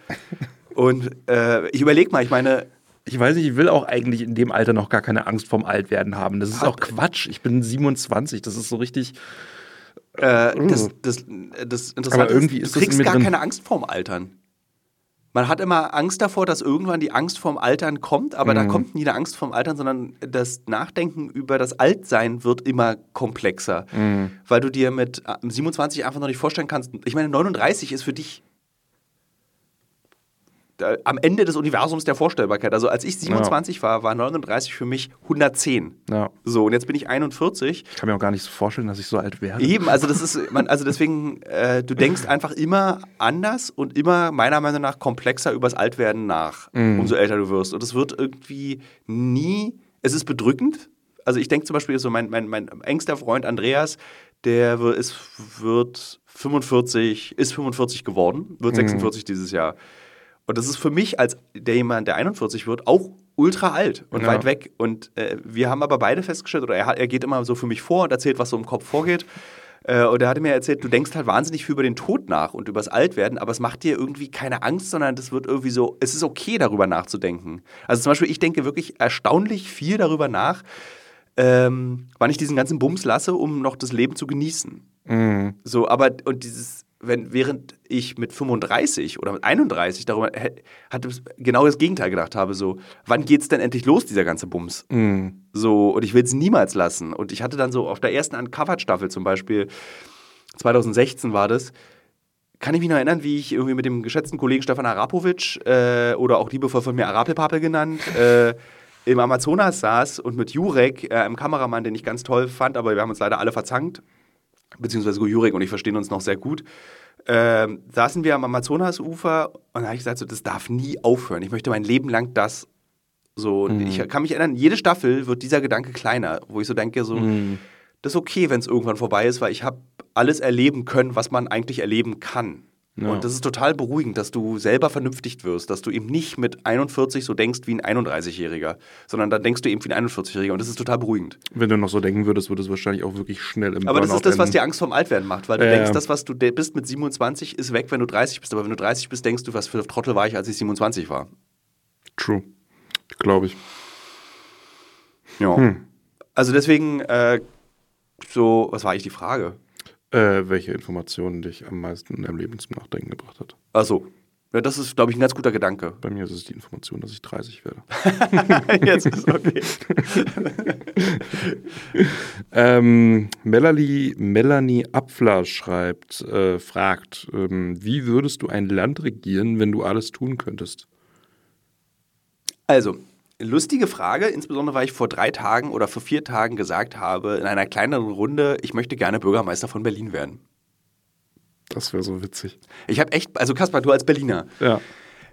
und äh, ich überlege mal, ich meine,
ich weiß nicht, ich will auch eigentlich in dem Alter noch gar keine Angst vorm Altwerden haben. Das ist
Hat-
auch Quatsch. Ich bin 27. Das ist so richtig.
äh, das,
Uh.
das, das Interessante
Aber irgendwie
ist, du kriegst gar
drin.
keine Angst vorm Altern. Man hat immer Angst davor, dass irgendwann die Angst vorm Altern kommt, aber
Mhm.
da kommt nie eine Angst vorm Altern, sondern das Nachdenken über das Altsein wird immer komplexer.
Mhm.
Weil du dir mit äh, 27 einfach noch nicht vorstellen kannst. Ich meine, 39 ist für dich am Ende des Universums der Vorstellbarkeit. Also als ich 27 war, war 39 für mich 110.
Ja.
So, und jetzt bin ich 41.
Ich kann mir auch gar nicht so vorstellen, dass ich so alt werde.
Eben, also das ist, man, also deswegen, äh, du denkst einfach immer anders und immer meiner Meinung nach komplexer übers Altwerden nach, umso älter du wirst. Und es wird irgendwie nie, es ist bedrückend. Also ich denke zum Beispiel so, mein, mein, mein engster Freund Andreas, der ist, wird 45, ist 45 geworden, wird 46 dieses Jahr. Und das ist für mich als der jemand, der 41 wird, auch ultra alt und
Ja.
weit weg. Und äh, wir haben aber beide festgestellt, oder er, er geht immer so für mich vor und erzählt, was so im Kopf vorgeht. Äh, und er hatte mir erzählt, du denkst halt wahnsinnig viel über den Tod nach und übers Altwerden, aber es macht dir irgendwie keine Angst, sondern das wird irgendwie so, es ist okay, darüber nachzudenken. Also zum Beispiel, ich denke wirklich erstaunlich viel darüber nach, ähm, wann ich diesen ganzen Bums lasse, um noch das Leben zu genießen.
Mhm.
So, aber und dieses, wenn während ich mit 35 oder mit 31 darüber hatte genau das Gegenteil gedacht habe, so, wann geht's denn endlich los, dieser ganze Bums?
Mhm.
So, und ich will es niemals lassen. Und ich hatte dann so auf der ersten Uncovered-Staffel zum Beispiel, 2016 war das, kann ich mich noch erinnern, wie ich irgendwie mit dem geschätzten Kollegen Stefan Arapovic äh, oder auch liebevoll von mir Arapelpape genannt, äh, im Amazonas saß und mit Jurek, äh, einem Kameramann, den ich ganz toll fand, aber wir haben uns leider alle verzankt, beziehungsweise Jurek und ich verstehen uns noch sehr gut, ähm, saßen wir am Amazonasufer und da habe ich gesagt, so, das darf nie aufhören. Ich möchte mein Leben lang das so. Und Ich kann mich erinnern, jede Staffel wird dieser Gedanke kleiner, wo ich so denke, so, das ist okay, wenn es irgendwann vorbei ist, weil ich habe alles erleben können, was man eigentlich erleben kann.
Ja.
Und das ist total beruhigend, dass du selber vernünftig wirst, dass du eben nicht mit 41 so denkst wie ein 31-Jähriger, sondern dann denkst du eben wie ein 41-Jähriger und das ist total beruhigend.
Wenn du noch so denken würdest, würdest du wahrscheinlich auch wirklich schnell im
Aber das
Burnout
ist das, was dir Angst vorm Altwerden macht, weil du
Ja,
denkst, das, was du bist mit 27, ist weg, wenn du 30 bist. Aber wenn du 30 bist, denkst du, was für ein Trottel war ich, als ich 27 war.
True. Glaube ich.
Ja.
Hm.
Also deswegen, äh, so, was war eigentlich die Frage?
Äh, welche Informationen dich am meisten in deinem Leben zum Nachdenken gebracht hat?
Achso. Ja, das ist, glaube ich, ein ganz guter Gedanke.
Bei mir ist es die Information, dass ich 30 werde. <laughs>
Jetzt ist okay. <laughs>
Ähm, Melanie, Melanie Apfler schreibt, äh, fragt, ähm, wie würdest du ein Land regieren, wenn du alles tun könntest?
Also, lustige Frage, insbesondere weil ich vor drei Tagen oder vor vier Tagen gesagt habe, in einer kleineren Runde, ich möchte gerne Bürgermeister von Berlin werden.
Das wäre so witzig.
Ich habe echt, also Kaspar, du als Berliner,
Ja.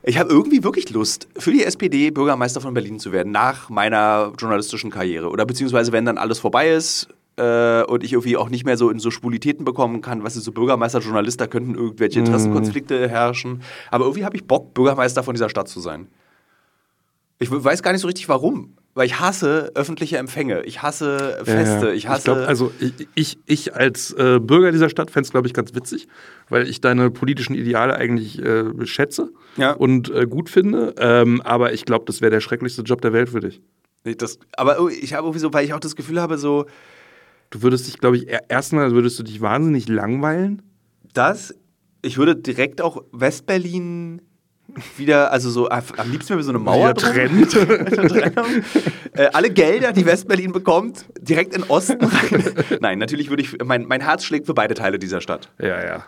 ich habe irgendwie wirklich Lust, für die SPD Bürgermeister von Berlin zu werden, nach meiner journalistischen Karriere. Oder beziehungsweise, wenn dann alles vorbei ist äh, und ich irgendwie auch nicht mehr so in so Spulitäten bekommen kann, was ist so Bürgermeister, Journalist, da könnten irgendwelche Interessenkonflikte herrschen. Aber irgendwie habe ich Bock, Bürgermeister von dieser Stadt zu sein. Ich weiß gar nicht so richtig warum. Weil ich hasse öffentliche Empfänge. Ich hasse Feste.
Ja,
Ich hasse.
glaub, also ich, ich, ich als äh, Bürger dieser Stadt fände es, glaube ich, ganz witzig, weil ich deine politischen Ideale eigentlich äh, schätze
Ja.
und äh, gut finde. Ähm, aber ich glaube, das wäre der schrecklichste Job der Welt für dich.
das, aber ich habe irgendwie so, weil ich auch das Gefühl habe, so,
Du würdest dich, glaube ich, er- erstmal würdest du dich wahnsinnig langweilen.
das, ich würde direkt auch Westberlin wieder, also so am liebsten wäre so eine Mauer
trennt. <laughs>
Äh, alle Gelder, die Westberlin bekommt, direkt in Osten rein. <laughs> Nein, natürlich würde ich, mein, mein Herz schlägt für beide Teile dieser Stadt.
Ja, ja.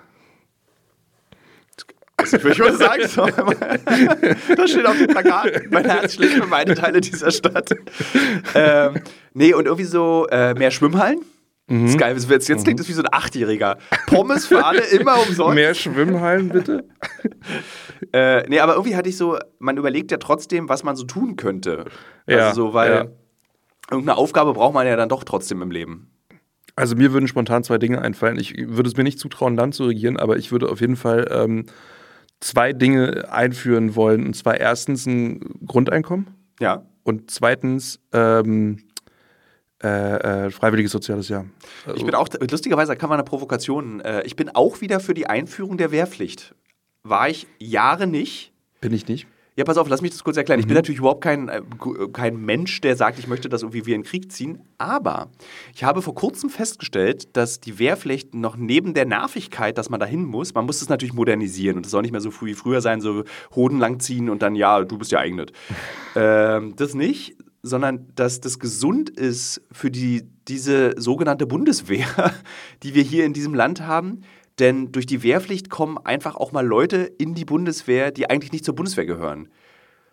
Ich würde sagen, so, <laughs> das steht auf dem Plakat. Mein Herz schlägt für beide Teile dieser Stadt. Ähm, nee, und irgendwie so äh, mehr Schwimmhallen. Das ist geil. Jetzt, jetzt klingt es wie so ein Achtjähriger. Pommes für alle, immer <laughs> umsonst.
Mehr Schwimmhallen, bitte? <laughs>
Äh, nee, aber irgendwie hatte ich so, man überlegt ja trotzdem, was man so tun könnte.
Ja,
also so, weil
ja.
irgendeine Aufgabe braucht man ja dann doch trotzdem im Leben.
Also mir würden spontan zwei Dinge einfallen. Ich würde es mir nicht zutrauen, Land zu regieren, aber ich würde auf jeden Fall ähm, zwei Dinge einführen wollen. Und zwar erstens ein Grundeinkommen
Ja.
und zweitens ähm, äh, äh, freiwilliges soziales Jahr. Also,
Ich bin auch, lustigerweise kann man eine Provokation, äh, ich bin auch wieder für die Einführung der Wehrpflicht. War ich Jahre nicht.
bin ich nicht.
Ja, pass auf, lass mich das kurz erklären. Ich bin natürlich überhaupt kein, äh, gu- kein Mensch, der sagt, ich möchte, dass irgendwie wir in den Krieg ziehen. Aber ich habe vor kurzem festgestellt, dass die Wehrpflicht noch neben der Nervigkeit, dass man dahin muss, man muss es natürlich modernisieren. Und es soll nicht mehr so früh wie früher sein, so Hoden langziehen und dann, ja, du bist ja eignet. <laughs> ähm, das nicht, sondern dass das gesund ist für die, diese sogenannte Bundeswehr, <laughs> die wir hier in diesem Land haben. Denn durch die Wehrpflicht kommen einfach auch mal Leute in die Bundeswehr, die eigentlich nicht zur Bundeswehr gehören.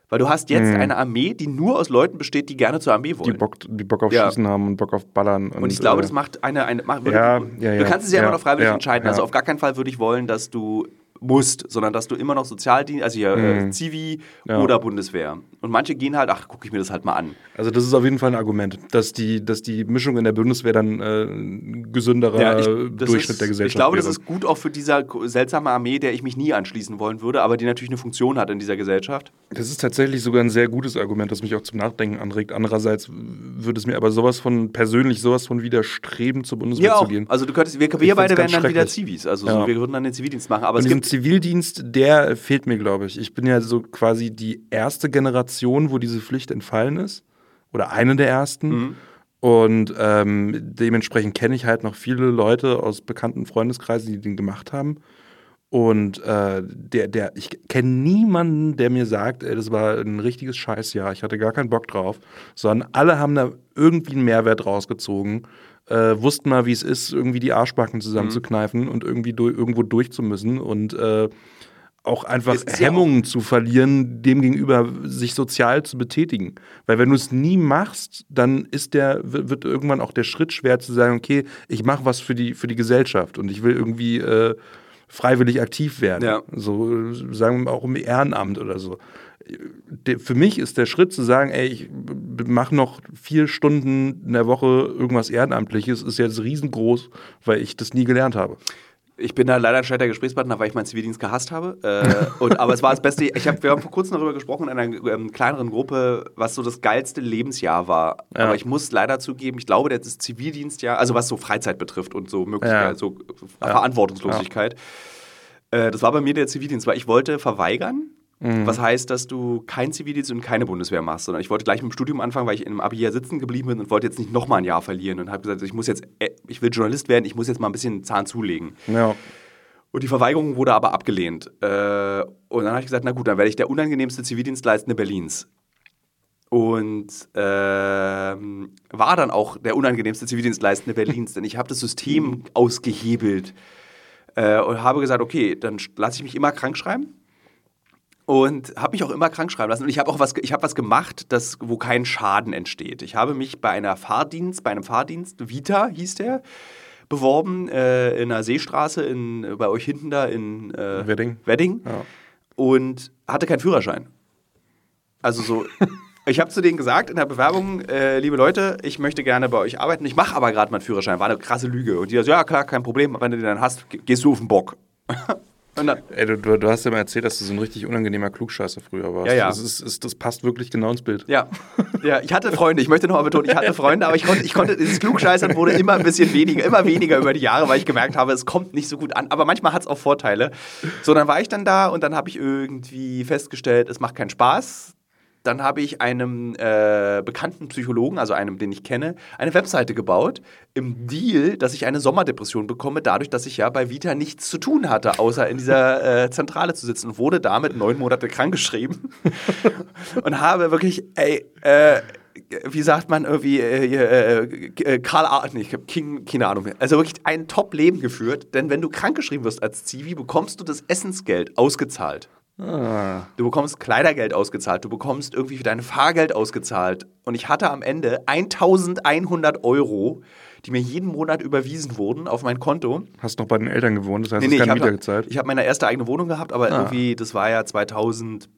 Weil du hast jetzt eine Armee, die nur aus Leuten besteht, die gerne zur Armee
Die
wollen.
Bock, die Bock auf
Ja.
Schießen haben und Bock auf Ballern. Und,
und ich glaube,
äh,
das macht eine. eine macht,
Ja,
du,
ja,
du kannst es ja, immer noch freiwillig entscheiden. Also auf gar keinen Fall würde ich wollen, dass du musst, sondern dass du immer noch Sozialdienst, also hier äh, Zivi
Mhm. Ja.
oder Bundeswehr. Und manche gehen halt, ach, gucke ich mir das halt mal an.
Also das ist auf jeden Fall ein Argument, dass die, dass die Mischung in der Bundeswehr dann äh, gesünderer
das
Durchschnitt
ist,
der Gesellschaft
Ich glaube,
wäre.
das ist gut auch für diese seltsame Armee, der ich mich nie anschließen wollen würde, aber die natürlich eine Funktion hat in dieser Gesellschaft.
Das ist tatsächlich sogar ein sehr gutes Argument, das mich auch zum Nachdenken anregt. Andererseits würde es mir aber sowas von persönlich sowas von widerstreben, zur Bundeswehr
Ja,
zu gehen.
Also du könntest, wir, wir beide wären dann wieder. Zivis. Also
Ja.
so, wir würden dann den Zivildienst machen. Aber
Und
es gibt
Zivildienst, der fehlt mir, glaube ich. Ich bin ja so quasi die erste Generation, wo diese Pflicht entfallen ist. Oder eine der ersten.
Mhm.
Und ähm, dementsprechend kenne ich halt noch viele Leute aus bekannten Freundeskreisen, die den gemacht haben. Und äh, der, der, ich kenne niemanden, der mir sagt, ey, das war ein richtiges Scheißjahr, ich hatte gar keinen Bock drauf, sondern alle haben da irgendwie einen Mehrwert rausgezogen, äh, wussten mal, wie es ist, irgendwie die Arschbacken zusammenzukneifen und irgendwie du irgendwo durch zu müssen und äh, auch einfach
ist ja
Hemmungen zu verlieren, dem gegenüber sich sozial zu betätigen. Weil wenn du es nie machst, dann ist der, wird wird irgendwann auch der Schritt schwer zu sagen, okay, ich mache was für die, für die Gesellschaft und ich will irgendwie äh, freiwillig aktiv werden.
Ja.
So sagen wir auch im Ehrenamt oder so. Der, für mich ist der Schritt zu sagen, ey, ich mache noch vier Stunden in der Woche irgendwas Ehrenamtliches, ist jetzt riesengroß, weil ich das nie gelernt habe.
Ich bin da leider ein scheiter Gesprächspartner, weil ich meinen Zivildienst gehasst habe. Äh, und, aber es war das Beste. Ich hab, wir haben vor kurzem darüber gesprochen in einer ähm, kleineren Gruppe, was so das geilste Lebensjahr war.
Ja.
Aber ich muss leider zugeben, ich glaube, das Zivildienstjahr, also was so Freizeit betrifft und so Möglichkeit,
Ja.
so Verantwortungslosigkeit, äh, das war bei mir der Zivildienst, weil ich wollte verweigern.
Mhm.
Was heißt, dass du keinen Zivildienst und keine Bundeswehr machst, sondern ich wollte gleich mit dem Studium anfangen, weil ich in einem Abi hier sitzen geblieben bin und wollte jetzt nicht nochmal ein Jahr verlieren und habe gesagt, ich muss jetzt, äh, ich will Journalist werden, ich muss jetzt mal ein bisschen Zahn zulegen.
Ja.
Und die Verweigerung wurde aber abgelehnt. Äh, und dann habe ich gesagt, na gut, dann werde ich der unangenehmste Zivildienstleistende Berlins. Und ähm, war dann auch der unangenehmste Zivildienstleistende Berlins, <laughs> denn ich habe das System ausgehebelt äh, und habe gesagt, okay, dann lasse ich mich immer krank schreiben und habe mich auch immer krank schreiben lassen. Und ich habe auch was, ich habe was gemacht, das, wo kein Schaden entsteht. Ich habe mich bei einer Fahrdienst, bei einem Fahrdienst, Vita hieß der, beworben äh, in einer Seestraße in, bei euch hinten da in äh,
Wedding.
Wedding
Ja.
und hatte keinen Führerschein. Also so, <laughs> ich habe zu denen gesagt in der Bewerbung, äh, liebe Leute, ich möchte gerne bei euch arbeiten, ich mache aber gerade meinen Führerschein. War eine krasse Lüge. Und die so, ja klar, kein Problem, wenn du den dann hast, ge- gehst du auf den Bock. <laughs>
Ey, du, du, du hast ja mal erzählt, dass du so ein richtig unangenehmer Klugscheißer früher warst.
Ja, ja.
Das, ist, ist, das passt wirklich genau ins Bild.
ja, ja, ich hatte Freunde, ich möchte nochmal betonen, ich hatte Freunde, aber ich konnte, ich konnte, dieses Klugscheißern wurde immer ein bisschen weniger, immer weniger über die Jahre, weil ich gemerkt habe, es kommt nicht so gut an. Aber manchmal hat es auch Vorteile. So, dann war ich dann da und dann habe ich irgendwie festgestellt, es macht keinen Spaß. Dann habe ich einem äh, bekannten Psychologen, also einem, den ich kenne, eine Webseite gebaut im Deal, dass ich eine Sommerdepression bekomme, dadurch, dass ich ja bei Vita nichts zu tun hatte, außer in dieser äh, Zentrale zu sitzen und wurde damit neun Monate krankgeschrieben <laughs> und habe wirklich, ey, äh, wie sagt man irgendwie, äh, äh, äh Karl Art, nee, ich habe keine Ahnung mehr. Also wirklich ein Top-Leben geführt, denn wenn du krankgeschrieben wirst als Zivi, bekommst du das Essensgeld ausgezahlt. Ah. Du bekommst Kleidergeld ausgezahlt, du bekommst irgendwie für dein Fahrgeld ausgezahlt. Und ich hatte am Ende 1100 Euro, die mir jeden Monat überwiesen wurden auf mein Konto.
Hast noch bei den Eltern gewohnt, das heißt, nee, nee,
hast
keine Mieter gezahlt?
Ich habe meine erste eigene Wohnung gehabt, aber ah. irgendwie, das war ja 2000.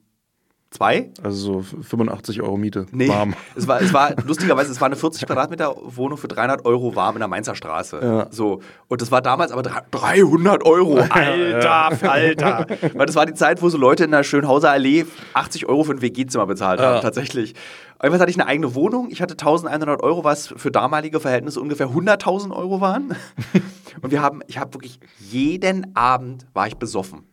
Zwei?
Also so 85 Euro Miete.
Nee, warm. <laughs> Es war, es war <laughs> lustigerweise, es war eine 40 Quadratmeter Wohnung für 300 Euro warm in der Mainzer Straße. Ja. So. Und das war damals aber 300 Euro. Alter, Alter. <laughs> Weil das war die Zeit, wo so Leute in der Schönhauser Allee 80 Euro für ein WG-Zimmer bezahlt haben, ja. tatsächlich. Irgendwas hatte ich eine eigene Wohnung. Ich hatte 1100 Euro, was für damalige Verhältnisse ungefähr 100.000 Euro waren. Und wir haben, ich habe wirklich jeden Abend war ich besoffen.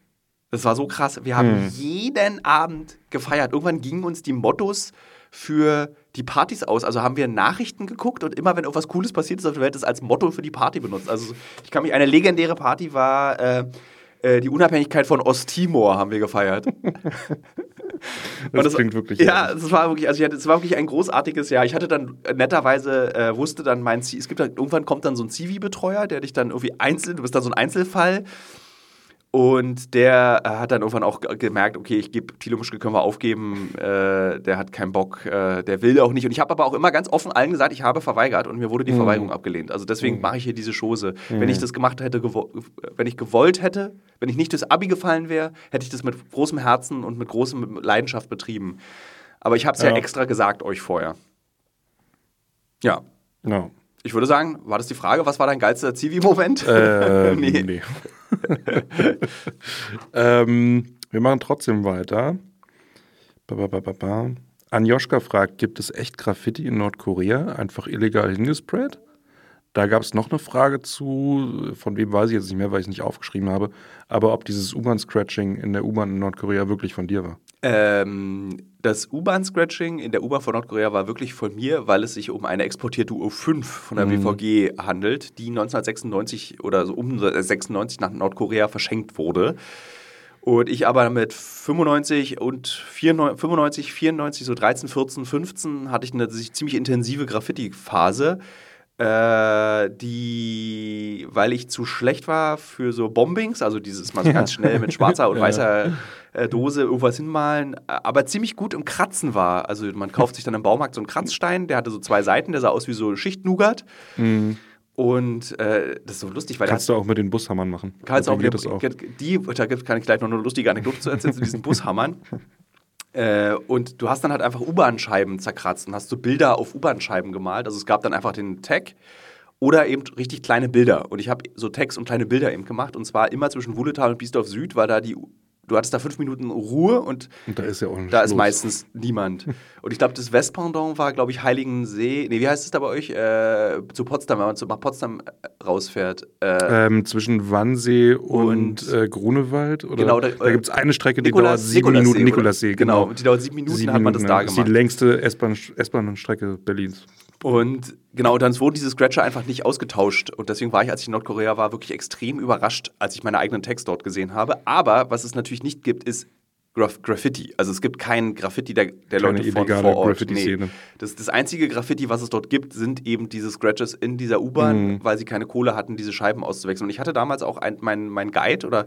Das war so krass. Wir haben hm. jeden Abend gefeiert. Irgendwann gingen uns die Mottos für die Partys aus. Also haben wir Nachrichten geguckt und immer, wenn irgendwas Cooles passiert ist auf der Welt, das als Motto für die Party benutzt. Also ich kann mich, eine legendäre Party war äh, äh, die Unabhängigkeit von Osttimor haben wir gefeiert. <laughs>
das, das, klingt wirklich.
Ja, es war wirklich, also es war wirklich ein großartiges Jahr. Ich hatte dann äh, netterweise äh, wusste dann mein, es gibt dann, irgendwann kommt dann so ein Zivi-Betreuer, der dich dann irgendwie einzeln, du bist dann so ein Einzelfall und der äh, hat dann irgendwann auch gemerkt, okay, ich gebe Thilo Mischke können wir aufgeben, äh, der hat keinen Bock, äh, der will auch nicht. Und ich habe aber auch immer ganz offen allen gesagt, ich habe verweigert und mir wurde die mhm. Verweigerung abgelehnt. Also deswegen mhm. mache ich hier diese Chose. Mhm. Wenn ich das gemacht hätte, wenn ich gewollt hätte, wenn ich nicht das Abi gefallen wäre, hätte ich das mit großem Herzen und mit großem Leidenschaft betrieben. Aber ich habe es ja. ja. extra gesagt euch vorher. Ja.
No.
Ich würde sagen, war das die Frage, was war dein geilster Zivi-Moment?
Ähm, <laughs> nee. nee. <laughs> ähm, wir machen trotzdem weiter. Ba, ba, ba, Anjoschka fragt, gibt es echt Graffiti in Nordkorea? Einfach illegal hingesprayt? Da gab es noch eine Frage zu, von wem weiß ich jetzt nicht mehr, weil ich es nicht aufgeschrieben habe, aber ob dieses U-Bahn-Scratching in der U-Bahn in Nordkorea wirklich von dir war.
Ähm, das U-Bahn-Scratching in der U-Bahn von Nordkorea war wirklich von mir, weil es sich um eine exportierte U5 von der mhm. BVG handelt, die 1996 oder so um 96 nach Nordkorea verschenkt wurde. Und ich aber mit 95 und 94, 95, 94, so 13, 14, 15 hatte ich eine ziemlich intensive Graffiti-Phase äh, die, weil ich zu schlecht war für so Bombings, also dieses mal so ganz schnell mit schwarzer und <laughs> weißer äh, Dose irgendwas hinmalen, aber ziemlich gut im Kratzen war. Also man kauft sich dann im Baumarkt so einen Kratzstein, der hatte so zwei Seiten, der sah aus wie so Schichtnougat. Mhm. Und äh, das ist so lustig, weil
kannst du auch mit den Bushammern machen.
Kannst auch, mit, auch. Die, da kann ich gleich noch eine lustige Anekdote zu erzählen zu diesen <laughs> Bushammern. Äh, und du hast dann halt einfach U-Bahn-Scheiben zerkratzt und hast so Bilder auf U-Bahn-Scheiben gemalt. Also es gab dann einfach den Tag oder eben richtig kleine Bilder. Und ich habe so Tags und kleine Bilder eben gemacht. Und zwar immer zwischen Wuhletal und Biesdorf Süd, weil da die du hattest da fünf Minuten Ruhe und,
und da ist ja auch
Da ist meistens niemand. <laughs> Und ich glaube, das Westpendant war, glaube ich, Heiligensee. Nee, wie heißt es da bei euch? Äh, zu Potsdam, wenn man zu, nach Potsdam äh, rausfährt.
Äh, ähm, zwischen Wannsee und, und äh, Grunewald? Oder? Genau, da, da gibt es eine Strecke, die Nikolaus, dauert sieben Minuten. Nikolassee,
genau. genau. Die dauert sieben Minuten, sieben hat man das da gemacht. Das ist
die längste S-Bahn-Strecke Berlins.
Und genau, dann wurden diese Scratcher einfach nicht ausgetauscht. Und deswegen war ich, als ich in Nordkorea war, wirklich extrem überrascht, als ich meine eigenen Text dort gesehen habe. Aber was es natürlich nicht gibt, ist Graf Graffiti. Also es gibt kein Graffiti der, der Leute von vor Ort. Nee. Das, das einzige Graffiti, was es dort gibt, sind eben diese Scratches in dieser U-Bahn, mhm. weil sie keine Kohle hatten, diese Scheiben auszuwechseln. Und ich hatte damals auch meinen mein Guide oder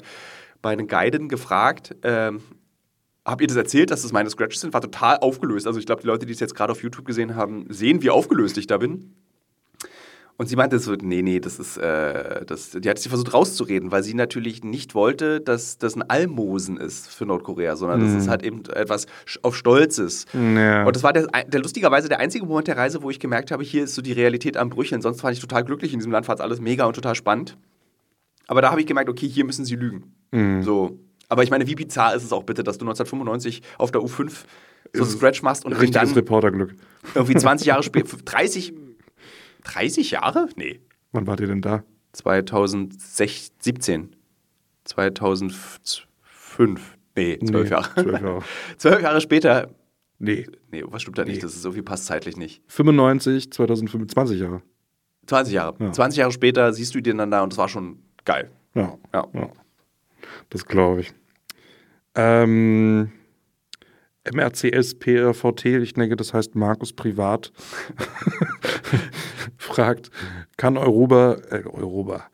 meine Guiden gefragt, ähm, habt ihr das erzählt, dass das meine Scratches sind? War total aufgelöst. Also ich glaube, die Leute, die es jetzt gerade auf YouTube gesehen haben, sehen, wie aufgelöst ich da bin. Und sie meinte so, nee, nee, das ist, äh, das, die hat sich versucht rauszureden, weil sie natürlich nicht wollte, dass das ein Almosen ist für Nordkorea, sondern mhm. das ist halt eben etwas auf Stolzes. Ja. Und das war der, der, lustigerweise der einzige Moment der Reise, wo ich gemerkt habe, hier ist so die Realität am Brücheln. Sonst war ich total glücklich in diesem Land, fand alles mega und total spannend. Aber da habe ich gemerkt, okay, hier müssen sie lügen. Mhm. So, aber ich meine, wie bizarr ist es auch bitte, dass du 1995 auf der U5 so Scratch machst und
richtiges dann Reporterglück.
Irgendwie 20 Jahre <laughs> später, 30, 30 Jahre? Nee.
Wann wart ihr denn da?
2017. 2005. Nee, zwölf nee, Jahre.
Zwölf Jahre. <laughs>
zwölf Jahre später
Nee.
Nee, was stimmt da nicht? Das ist irgendwie passt zeitlich nicht.
95, 2025 Jahre.
20 Jahre.
Ja.
20 Jahre später siehst du den dann da und das war schon geil.
Ja.
Ja.
ja. Das glaube ich. Ähm, MRCS PRVT, ich denke, das heißt Markus Privat, <laughs> fragt, kann Europa, äh, Europa,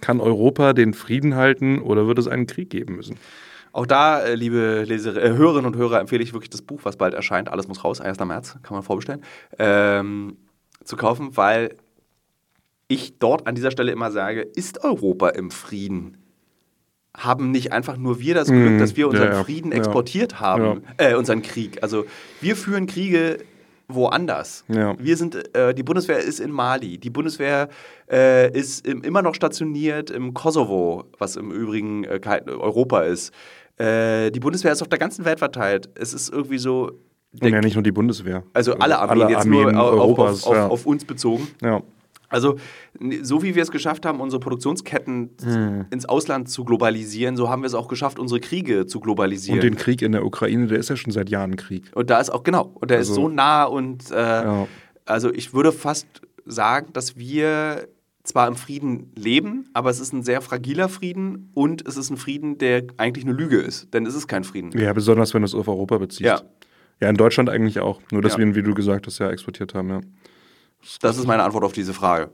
kann Europa den Frieden halten oder wird es einen Krieg geben müssen?
Auch da, äh, liebe Leser, äh, Hörerinnen und Hörer, empfehle ich wirklich das Buch, was bald erscheint. Alles muss raus, 1. März, kann man vorbestellen, ähm, zu kaufen, weil ich dort an dieser Stelle immer sage, ist Europa im Frieden? Haben nicht einfach nur wir das Glück,
Mm,
dass wir unseren
ja, ja.
Frieden exportiert haben, äh, unseren Krieg? Also wir führen Kriege woanders.
Ja.
Wir sind, äh, die Bundeswehr ist in Mali, die Bundeswehr äh, ist im, immer noch stationiert im Kosovo, was im Übrigen äh, Europa ist. Äh, die Bundeswehr ist auf der ganzen Welt verteilt. Es ist irgendwie so,
Und ja nicht nur die Bundeswehr.
also alle Armeen,
alle
jetzt
Armeen
nur auf,
Europas.
auf, auf,
ja.
auf uns bezogen.
ja.
Also, so wie wir es geschafft haben, unsere Produktionsketten
Hm.
ins Ausland zu globalisieren, so haben wir es auch geschafft, unsere Kriege zu globalisieren.
Und den Krieg in der Ukraine, der ist ja schon seit Jahren Krieg.
Und da ist auch, genau, und der ist
Also-
so nah und äh,
Ja.
also ich würde fast sagen, dass wir zwar im Frieden leben, aber es ist ein sehr fragiler Frieden und es ist ein Frieden, der eigentlich eine Lüge ist, denn es ist kein Frieden.
Ja, besonders wenn du es auf Europa beziehst.
Ja.
Ja, in Deutschland eigentlich auch. Nur, dass
Ja.
wir ihn, wie du gesagt hast, ja exportiert haben, ja.
Das ist meine Antwort auf diese Frage.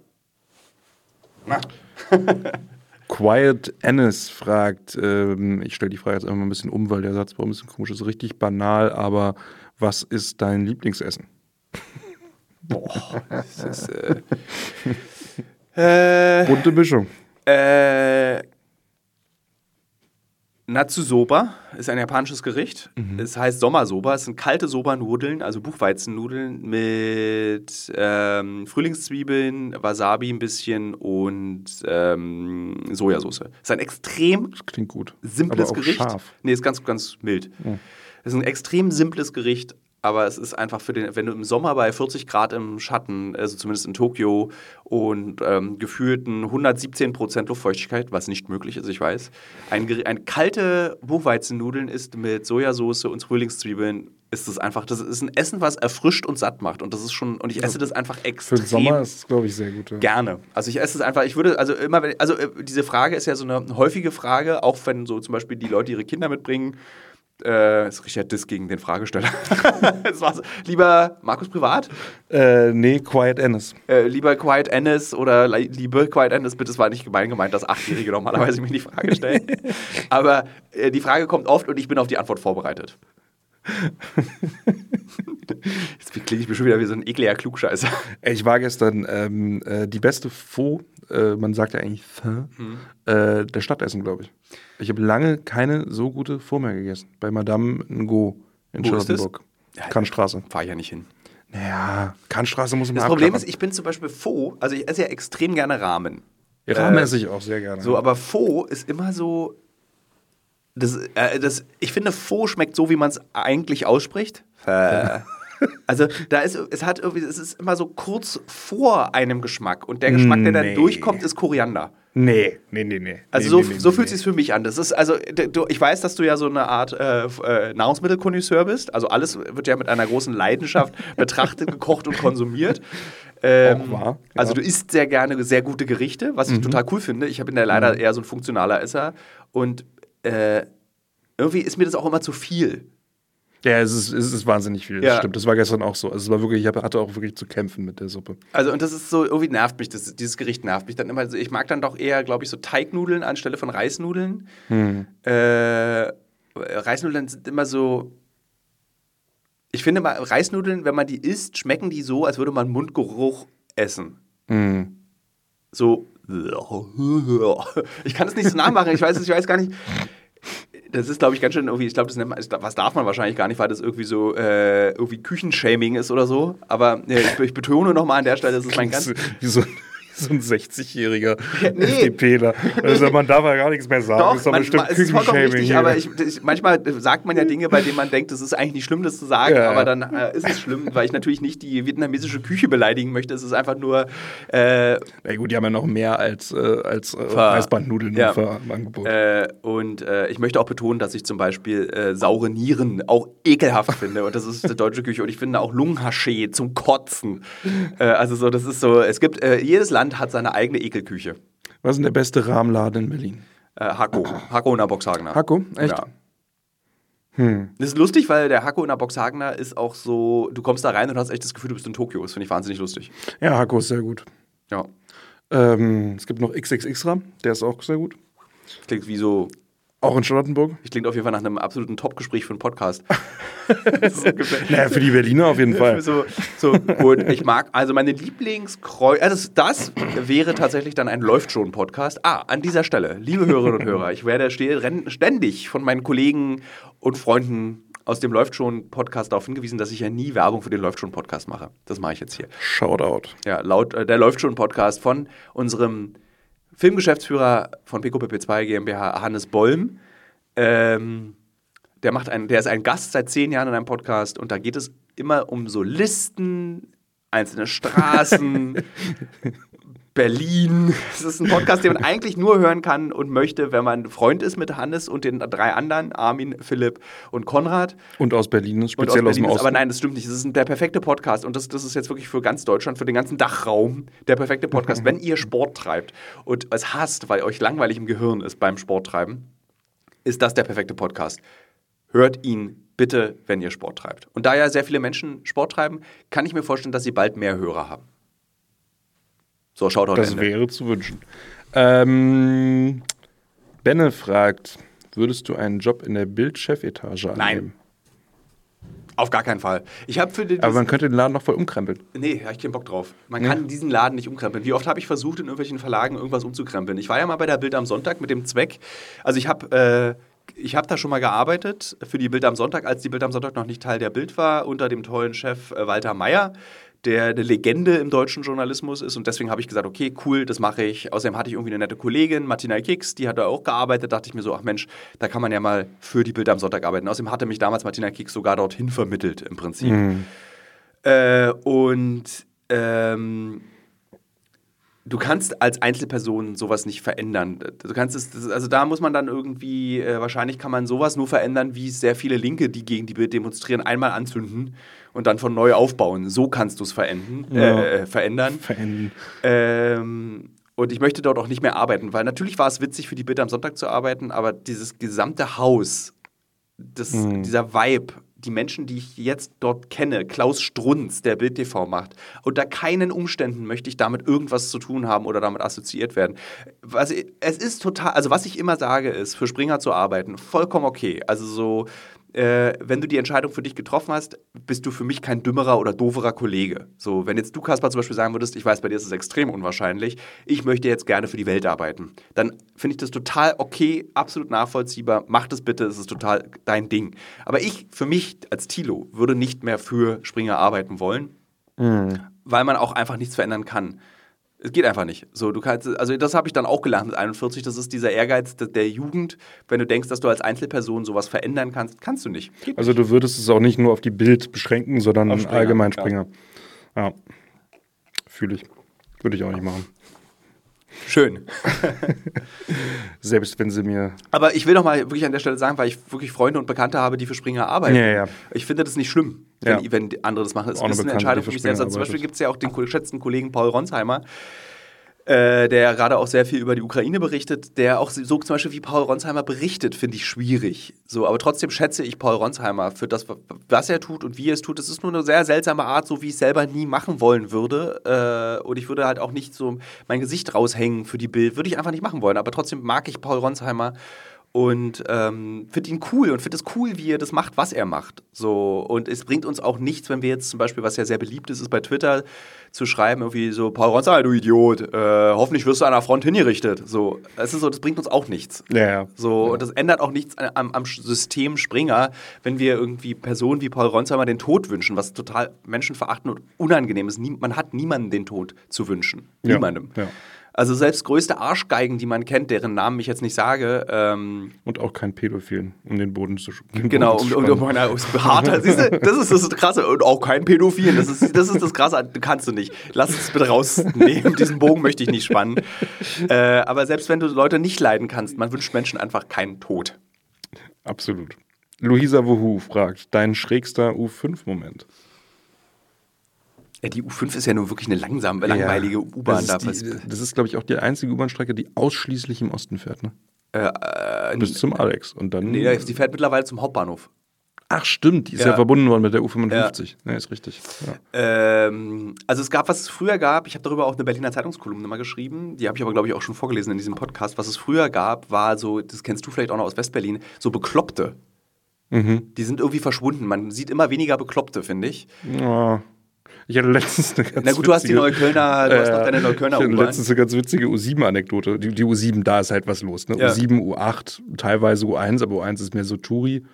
<laughs>
Quiet Ennis fragt, ähm, ich stelle die Frage jetzt einfach mal ein bisschen um, weil der Satz war ein bisschen komisch, ist richtig banal, aber was ist dein Lieblingsessen? <laughs>
Das ist, äh, äh, <laughs>
Bunte Mischung.
Äh, Natsusoba ist ein japanisches Gericht. Es heißt Sommersoba. Es sind kalte Soba-Nudeln, also Buchweizennudeln mit ähm, Frühlingszwiebeln, Wasabi ein bisschen und ähm, Sojasauce. Es ist ein extrem
Das klingt gut.
simples
aber auch
Gericht.
scharf.
Nee, ist ganz, ganz mild. Es ist ein extrem simples Gericht, aber es ist einfach für den, wenn du im Sommer bei 40 Grad im Schatten, also zumindest in Tokio, und ähm, gefühlten 117 Prozent Luftfeuchtigkeit, was nicht möglich ist, ich weiß, ein, ein kalte Buchweizennudeln ist mit Sojasauce und Frühlingszwiebeln, ist es einfach, das ist ein Essen, was erfrischt und satt macht. Und das ist schon, und ich esse das einfach
Für
extrem
den Sommer ist es, glaube ich, sehr gut. Ja.
Gerne. Also ich esse es einfach, ich würde, also immer, wenn, also äh, diese Frage ist ja so eine häufige Frage, auch wenn so zum Beispiel die Leute ihre Kinder mitbringen. Äh, ist Richard Diss gegen den Fragesteller. <laughs> das war's. Lieber Markus Privat,
Äh, nee, Quiet Ennis.
äh, lieber Quiet Ennis oder li- liebe Quiet Ennis, bitte, es war nicht gemein gemeint, dass Achtjährige normalerweise mir die Frage stellen. <laughs> Aber äh, die Frage kommt oft und ich bin auf die Antwort vorbereitet. <laughs> Jetzt klinge ich mir schon wieder wie so ein ekliger Klugscheißer.
Ich war gestern ähm, äh, die beste Faux, äh, man sagt ja eigentlich Pho,
Mhm.
äh, der Stadtessen, glaube ich. Ich habe lange keine so gute Faux mehr gegessen. Bei Madame Ngo in? Charlottenburg. Kannstraße.
Fahr ich ja nicht hin.
Naja, Kannstraße muss man
Das Problem ist, ich bin zum Beispiel Pho, also ich esse ja extrem gerne Ramen.
Ja, Ramen
äh,
esse ich auch sehr gerne.
So, aber Pho ist immer so. Das, äh, das, ich finde, Pho schmeckt so, wie man es eigentlich ausspricht. Äh, also, da ist, es hat irgendwie, es ist immer so kurz vor einem Geschmack. Und der Geschmack, der dann
Nee.
durchkommt, ist Koriander.
nee, nee, nee, nee.
Also
nee,
so,
nee,
so fühlt es sich für mich an. Das ist also, du, ich weiß, dass du ja so eine Art äh, äh, Nahrungsmittelkonnoisseur bist. Also alles wird ja mit einer großen Leidenschaft <laughs> betrachtet, gekocht und konsumiert. Ähm,
Auch wahr, ja. Mhm.
Also du isst sehr gerne sehr gute Gerichte, was ich total cool finde. Ich bin ja leider eher so ein funktionaler Esser und äh, irgendwie ist mir das auch immer zu viel.
Ja, es ist, es ist wahnsinnig viel. Das
Ja.
stimmt. Das war gestern auch so. Also es war wirklich, ich hatte auch wirklich zu kämpfen mit der Suppe.
Also und das ist so, irgendwie nervt mich, das, dieses Gericht nervt mich dann immer. Also ich mag dann doch eher, glaube ich, so Teignudeln anstelle von Reisnudeln. Äh, Reisnudeln sind immer so. Ich finde mal, Reisnudeln, wenn man die isst, schmecken die so, als würde man Mundgeruch essen.
Mhm.
So. Ich kann es nicht so nachmachen, ich weiß, es- ich weiß gar nicht. Das ist, glaube ich, ganz schön irgendwie, ich glaube, das nennt man, was darf man wahrscheinlich gar nicht, weil das irgendwie so äh, irgendwie Küchenshaming ist oder so. Aber äh, ich, ich betone nochmal an der Stelle, das ist mein ganz.
Wie so, <laughs> so ein 60-jähriger nee. FDPler. Also man darf ja gar nichts mehr sagen.
Doch, das ist doch man, bestimmt es ist vollkommen richtig, hier. aber ich, ich, manchmal sagt man ja Dinge, bei denen man denkt, es ist eigentlich nicht schlimm, das zu sagen, ja. aber dann äh, ist es schlimm, weil ich natürlich nicht die vietnamesische Küche beleidigen möchte. Es ist einfach nur. Äh,
Na gut, die haben ja noch mehr als, äh, als äh, Weißbandnudeln ja. im Angebot.
Äh, und äh, ich möchte auch betonen, dass ich zum Beispiel äh, saure Nieren auch ekelhaft finde. Und das ist die deutsche Küche. Und ich finde auch Lungenhaché zum Kotzen. also so, das ist so, es gibt, jedes Land hat seine eigene Ekelküche.
Was ist denn der beste Rahmenladen in Berlin?
Äh, Hacko. Hacko in der Boxhagener.
Hacko? Echt? Ja.
Hm. Das ist lustig, weil der Hacko in der Boxhagener ist auch so, du kommst da rein und hast echt das Gefühl, du bist in Tokio. Das finde ich wahnsinnig lustig.
Ja, Hacko ist sehr gut.
Ja.
Ähm, es gibt noch XXX-Ram, der ist auch sehr gut.
Klingt wie so
auch in Charlottenburg?
Ich klingt auf jeden Fall nach einem absoluten Top-Gespräch für einen Podcast. <laughs> <laughs>
so naja, für die Berliner auf jeden Fall.
so, so gut. Ich mag, also meine Lieblingskreuz, also das wäre tatsächlich dann ein Läuft schon Podcast. Ah, an dieser Stelle, liebe Hörerinnen und Hörer, ich werde ständig von meinen Kollegen und Freunden aus dem Läuft schon Podcast darauf hingewiesen, dass ich ja nie Werbung für den Läuft schon Podcast mache. Das mache ich jetzt hier.
Shoutout.
Ja, laut äh, der Läuft schon Podcast von unserem Filmgeschäftsführer von PQPP2 GmbH, Hannes Bollm. Ähm, der, macht ein, der ist ein Gast seit zehn Jahren in einem Podcast und da geht es immer um so Listen, einzelne Straßen, <laughs> Berlin. Es ist ein Podcast, den man <laughs> eigentlich nur hören kann und möchte, wenn man Freund ist mit Hannes und den drei anderen, Armin, Philipp und Konrad.
Und aus Berlin ist, speziell aus, aus dem Osten.
Aber nein, das stimmt nicht. Das ist der perfekte Podcast und das, das ist jetzt wirklich für ganz Deutschland, für den ganzen Dachraum der perfekte Podcast, <laughs> wenn ihr Sport treibt und es hasst, weil euch langweilig im Gehirn ist beim Sporttreiben, ist das der perfekte Podcast. Hört ihn bitte, wenn ihr Sport treibt. Und da ja sehr viele Menschen Sport treiben, kann ich mir vorstellen, dass sie bald mehr Hörer haben. So, schaut
Das Ende. wäre zu wünschen. Ähm, Benne fragt, würdest du einen Job in der Bild-Chefetage annehmen?
Nein. Auf gar keinen Fall. Ich für den,
Aber man könnte den Laden noch voll umkrempeln.
Nee, habe ich keinen Bock drauf. Man ja. kann diesen Laden nicht umkrempeln. Wie oft habe ich versucht, in irgendwelchen Verlagen irgendwas umzukrempeln? Ich war ja mal bei der Bild am Sonntag mit dem Zweck. Also ich habe. Äh, ich habe da schon mal gearbeitet für die Bild am Sonntag, als die Bild am Sonntag noch nicht Teil der Bild war, unter dem tollen Chef äh, Walter Meyer der eine Legende im deutschen Journalismus ist. Und deswegen habe ich gesagt, okay, cool, das mache ich. Außerdem hatte ich irgendwie eine nette Kollegin, Martina Kicks, die hat da auch gearbeitet. Da dachte ich mir so, ach Mensch, da kann man ja mal für die Bilder am Sonntag arbeiten. Außerdem hatte mich damals Martina Kicks sogar dorthin vermittelt, im Prinzip. Mhm. Äh, und ähm, du kannst als Einzelperson sowas nicht verändern. Du kannst es, also da muss man dann irgendwie, äh, wahrscheinlich kann man sowas nur verändern, wie sehr viele Linke, die gegen die Bild demonstrieren, einmal anzünden und dann von neu aufbauen. So kannst du es verändern. Ja. Äh, verändern.
verändern.
Ähm, und ich möchte dort auch nicht mehr arbeiten, weil natürlich war es witzig, für die Bild am Sonntag zu arbeiten, aber dieses gesamte Haus, das, mhm. dieser Vibe, die Menschen, die ich jetzt dort kenne, Klaus Strunz, der Bild TV macht, unter keinen Umständen möchte ich damit irgendwas zu tun haben oder damit assoziiert werden. Was, es ist total, also was ich immer sage, ist, für Springer zu arbeiten, vollkommen okay. Also so äh, wenn du die Entscheidung für dich getroffen hast, bist du für mich kein dümmerer oder doverer Kollege. So, wenn jetzt du, Kaspar, zum Beispiel sagen würdest, ich weiß, bei dir ist es extrem unwahrscheinlich, ich möchte jetzt gerne für die Welt arbeiten, dann finde ich das total okay, absolut nachvollziehbar, mach das bitte, es ist total dein Ding. Aber ich, für mich als Tilo, würde nicht mehr für Springer arbeiten wollen, mhm. weil man auch einfach nichts verändern kann. Es geht einfach nicht. So, du kannst, also das habe ich dann auch gelernt mit 41. Das ist dieser Ehrgeiz der Jugend. Wenn du denkst, dass du als Einzelperson sowas verändern kannst, kannst du nicht.
Geht also du würdest es auch nicht nur auf die Bild beschränken, sondern Springer, allgemein Springer. Ja. ja. Fühle ich. Würde ich auch nicht machen.
Schön. <laughs>
Selbst wenn sie mir.
Aber ich will noch mal wirklich an der Stelle sagen, weil ich wirklich Freunde und Bekannte habe, die für Springer arbeiten.
Ja, ja.
Ich finde das nicht schlimm, wenn, ja. wenn andere das machen. Es ist eine, eine Entscheidung für mich selbst. Also zum Beispiel gibt es ja auch den geschätzten Kollegen Paul Ronsheimer, äh, der gerade auch sehr viel über die Ukraine berichtet, der auch so zum Beispiel wie Paul Ronsheimer berichtet, finde ich schwierig. So, aber trotzdem schätze ich Paul Ronsheimer für das, was er tut und wie er es tut. Es ist nur eine sehr seltsame Art, so wie ich es selber nie machen wollen würde. Äh, und ich würde halt auch nicht so mein Gesicht raushängen für die Bild, würde ich einfach nicht machen wollen. Aber trotzdem mag ich Paul Ronsheimer und ähm, finde ihn cool und finde es cool, wie er das macht, was er macht. So und es bringt uns auch nichts, wenn wir jetzt zum Beispiel, was ja sehr beliebt ist, ist bei Twitter zu schreiben irgendwie so Paul Ronster, du Idiot, äh, hoffentlich wirst du an der Front hingerichtet. So, es ist so, das bringt uns auch nichts.
Ja, ja.
So und das ändert auch nichts am, am System Springer, wenn wir irgendwie Personen wie Paul Ronsheimer den Tod wünschen, was total menschenverachtend und unangenehm ist. Man hat niemanden den Tod zu wünschen,
Ja,
niemandem.
ja.
Also selbst größte Arschgeigen, die man kennt, deren Namen ich jetzt nicht sage, ähm,
Und auch kein Pädophilen, um den Boden zu den
Genau,
Boden
um, um, um einer harter, siehst du, das ist das Krasse. Und auch kein Pädophil, das ist, das ist das Krasse, kannst du nicht. Lass es bitte rausnehmen, diesen Bogen möchte ich nicht spannen. Äh, aber selbst wenn du Leute nicht leiden kannst, man wünscht Menschen einfach keinen Tod.
Absolut. Luisa Wuhu fragt, dein schrägster U5-Moment.
Ja, die U5 ist ja nur wirklich eine langsame, langweilige U-Bahn. Da
Das das ist, glaube ich, auch die einzige U-Bahn-Strecke, die ausschließlich im Osten fährt. Ne?
äh,
Bis zum Alex. Und dann.
nee, die fährt mittlerweile zum Hauptbahnhof.
Ach, stimmt, die ist ja,
Ja.
verbunden worden mit der U55. Ja, ist richtig. Ja.
Ähm, also es gab, was es früher gab, ich habe darüber auch eine Berliner Zeitungskolumne mal geschrieben, die habe ich aber, glaube ich, auch schon vorgelesen in diesem Podcast. Was es früher gab, war so, das kennst du vielleicht auch noch aus Westberlin, so Bekloppte.
Mhm.
Die sind irgendwie verschwunden. Man sieht immer weniger Bekloppte, finde ich.
Ja. Ich hatte letztens eine ganz
Na gut, du hast die
witzige-
Neuköllner, du hast noch deine Neuköllner
Ich hatte letztens eine ganz witzige U7-Anekdote. Die, die U7, da ist halt was los. Ne?
Ja.
U7, U8, teilweise U1, aber U1 ist mehr so Touri.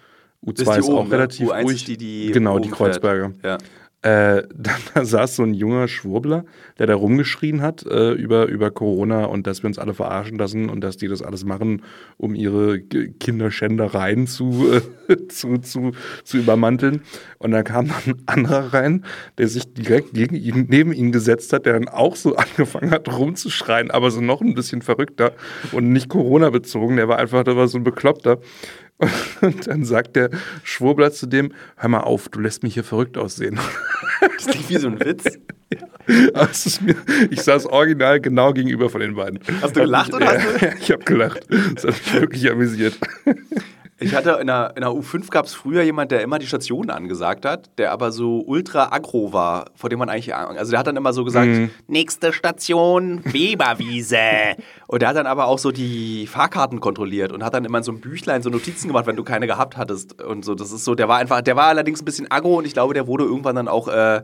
U2
Das
ist,
die
auch
oben, ne?
relativ
U1
ruhig.
ist die, die
genau,
oben
die. Kreuzberger.
Ja.
Äh, <laughs> dann da saß so ein junger Schwurbler, der da rumgeschrien hat äh, über, über Corona und dass wir uns alle verarschen lassen und dass die das alles machen, um ihre Kinderschändereien zu, äh, <laughs> zu, zu, zu übermanteln. Und dann kam dann ein anderer rein, der sich direkt gegen ihn, neben ihn gesetzt hat, der dann auch so <laughs> angefangen hat rumzuschreien, aber so noch ein bisschen verrückter und nicht Corona bezogen. Der war einfach, der war so ein Bekloppter. <laughs> Und dann sagt der Schwurbler zu dem, hör mal auf, du lässt mich hier verrückt aussehen. <laughs>
Das klingt wie so ein Witz. <laughs>
Ist mir, ich saß original genau gegenüber von den beiden.
Hast du gelacht oder hast
Ja, ich habe gelacht. Das hat mich wirklich amüsiert.
Ich hatte in der, in der U5 gab es früher jemand, der immer die Stationen angesagt hat, der aber so ultra aggro war, vor dem man eigentlich, also der hat dann immer so gesagt,
Mhm.
nächste Station Weberwiese. und der hat dann aber auch so die Fahrkarten kontrolliert und hat dann immer in so einem Büchlein so Notizen gemacht, wenn du keine gehabt hattest und so. Das ist so, der war einfach, der war allerdings ein bisschen aggro und ich glaube, der wurde irgendwann dann auch äh,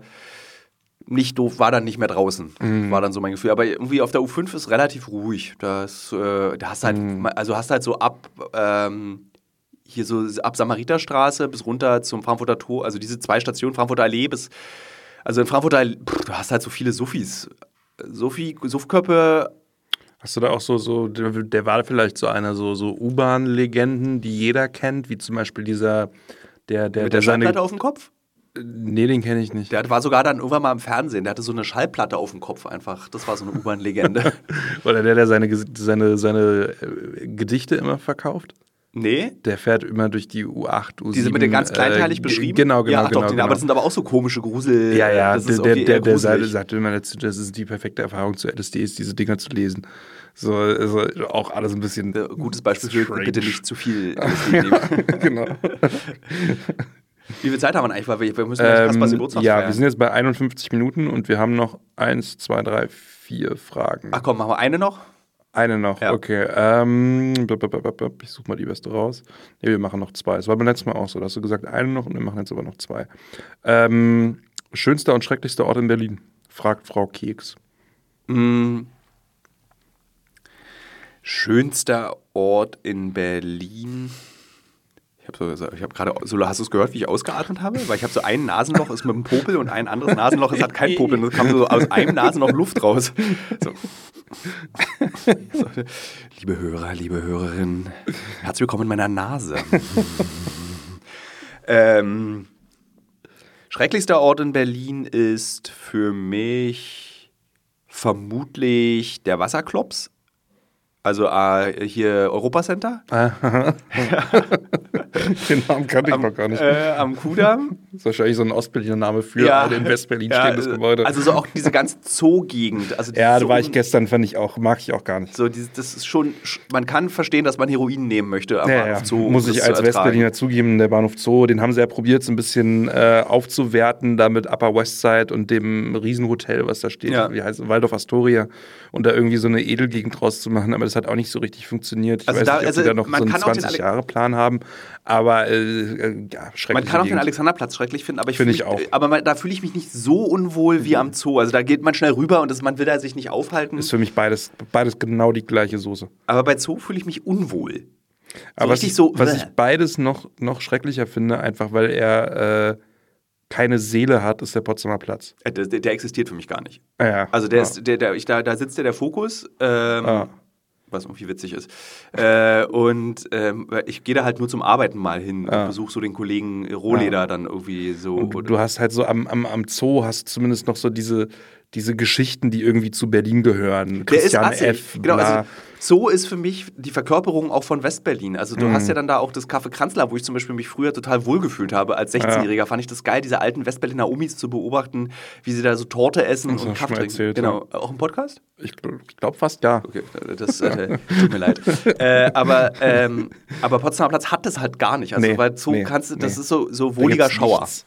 nicht doof, war dann nicht mehr draußen.
Mhm.
War dann so mein Gefühl. Aber irgendwie auf der U5 ist relativ ruhig. Das, äh, da hast halt,
Mhm.
also hast halt so ab, ähm, hier so ab Samariterstraße bis runter zum Frankfurter Tor, also diese zwei Stationen, Frankfurter Allee bis, also in Frankfurter Allee, pff, du hast halt so viele Suffis. Sophie, Suffköppe,
Hast du da auch so, so der, der war vielleicht so einer so, so U-Bahn-Legenden, die jeder kennt, wie zum Beispiel dieser, der, der,
mit der
seine-
Schallplatte auf dem Kopf.
Nee, den kenne ich nicht.
Der war sogar dann irgendwann mal im Fernsehen. Der hatte so eine Schallplatte auf dem Kopf einfach. Das war so eine U-Bahn-Legende. <laughs>
Oder der, der seine, seine, seine äh, Gedichte immer verkauft.
Nee?
Der fährt immer durch die U8, U7.
Diese mit den ganz kleinteilig
äh,
beschrieben?
Genau, genau,
ja,
genau.
doch, die,
genau.
aber das sind aber auch so komische Grusel.
Ja, ja,
das
der,
ist
der, der, der sagte, immer dazu, das ist die perfekte Erfahrung zu LSD, ist diese Dinger zu lesen. So, also auch alles ein bisschen.
Äh, Gutes Beispiel für
strange.
bitte nicht zu viel <laughs> LSD nehmen. <laughs>
genau.
Wie viel Zeit haben wir eigentlich? Weil wir, müssen Kaspers
Ähm,
Geburtstag
ja,
feiern.
wir sind jetzt bei 51 Minuten und wir haben noch eins, zwei, drei, vier Fragen.
Ach komm, machen wir eine noch?
Eine noch,
Ja.
okay. Ähm, ich suche mal die beste raus. Ne, wir machen noch zwei. Es war beim letzten Mal auch so. Da hast du gesagt, eine noch und wir machen jetzt aber noch zwei. Ähm, schönster und schrecklichster Ort in Berlin? Fragt Frau Keks.
Mm. Schönster Ort in Berlin. Ich habe so, ich hab gerade, so, hast du es gehört, wie ich ausgeatmet habe? Weil ich habe so ein Nasenloch ist mit einem Popel und ein anderes Nasenloch ist hat kein Popel. Und es kam so aus einem Nasenloch Luft raus. So. So, liebe Hörer, liebe Hörerinnen, herzlich willkommen in meiner Nase. <laughs> ähm, schrecklichster Ort in Berlin ist für mich vermutlich der Wasserklops. Also äh, hier Europacenter <laughs>
Den Namen kannte ich noch gar nicht.
äh, am Kudamm.
Das ist wahrscheinlich so ein Ostberliner Name für ein in Westberlin <laughs>
Ja,
stehendes
äh,
Gebäude.
Also so auch diese ganze Zoo-Gegend. Also
ja, da war ich gestern, fand ich auch, mag ich auch gar nicht.
So, dieses, das ist schon, man kann verstehen, dass man Heroin nehmen möchte am
Ja,
Bahnhof
ja.
Zoo.
Muss ich als. Westberliner zugeben, der Bahnhof Zoo, den haben sie ja probiert, so ein bisschen äh, aufzuwerten, da mit Upper West Side und dem Riesenhotel, was da steht,
Ja.
wie heißt Waldorf Astoria, und da irgendwie so eine Edelgegend draus zu machen, aber das das hat auch nicht so richtig funktioniert. Ich
Also
weiß
da-
nicht, ob
also
da noch so einen
kann auch den Ale-
20-Jahre-Plan haben, aber äh, äh, ja, schrecklich.
Man kann auch den Alexanderplatz schrecklich finden, aber ich,
Finde
fühl
ich auch. Mhm.
Aber man, da fühle ich mich nicht so unwohl wie am Zoo. Also da geht man schnell rüber und das, man will da sich nicht aufhalten.
Ist für mich beides, beides genau die gleiche Soße.
Aber bei Zoo fühle ich mich unwohl.
Aber was, ich,
so,
was ich beides noch, noch schrecklicher finde, einfach weil er äh, keine Seele hat, ist der Potsdamer Platz.
Äh, Der, der existiert für mich gar nicht.
Ja.
Also der
ja.
ist, der, der, ich, da, da sitzt der, der Fokus, ähm,
Ah.
Was irgendwie witzig ist. Äh, und ähm, ich gehe da halt nur zum Arbeiten mal hin
Ah.
und besuche so den Kollegen Rohleder dann irgendwie so.
Und du hast halt so am, am, am Zoo hast zumindest noch so diese, diese Geschichten, die irgendwie zu Berlin gehören.
Der ist
Christian. F.
Genau,
bla.
also so ist für mich die Verkörperung auch von Westberlin. Also
Mhm.
du hast ja dann da auch das Café Kranzler, wo ich zum Beispiel mich früher total wohlgefühlt habe. Als 16-Jähriger fand ich das geil, diese alten Westberliner Omis zu beobachten, wie sie da so Torte essen
du
und Kaffee trinken.
erzählt,
genau. Auch im Podcast?
ich glaube glaub fast ja.
Okay, das äh, tut mir leid. <laughs> Äh, aber, ähm, aber Potsdamer Platz hat das halt gar nicht. Also
Nee,
weil so
nee,
kannst du, das
nee.
ist so, so wohliger Schauer.
nichts.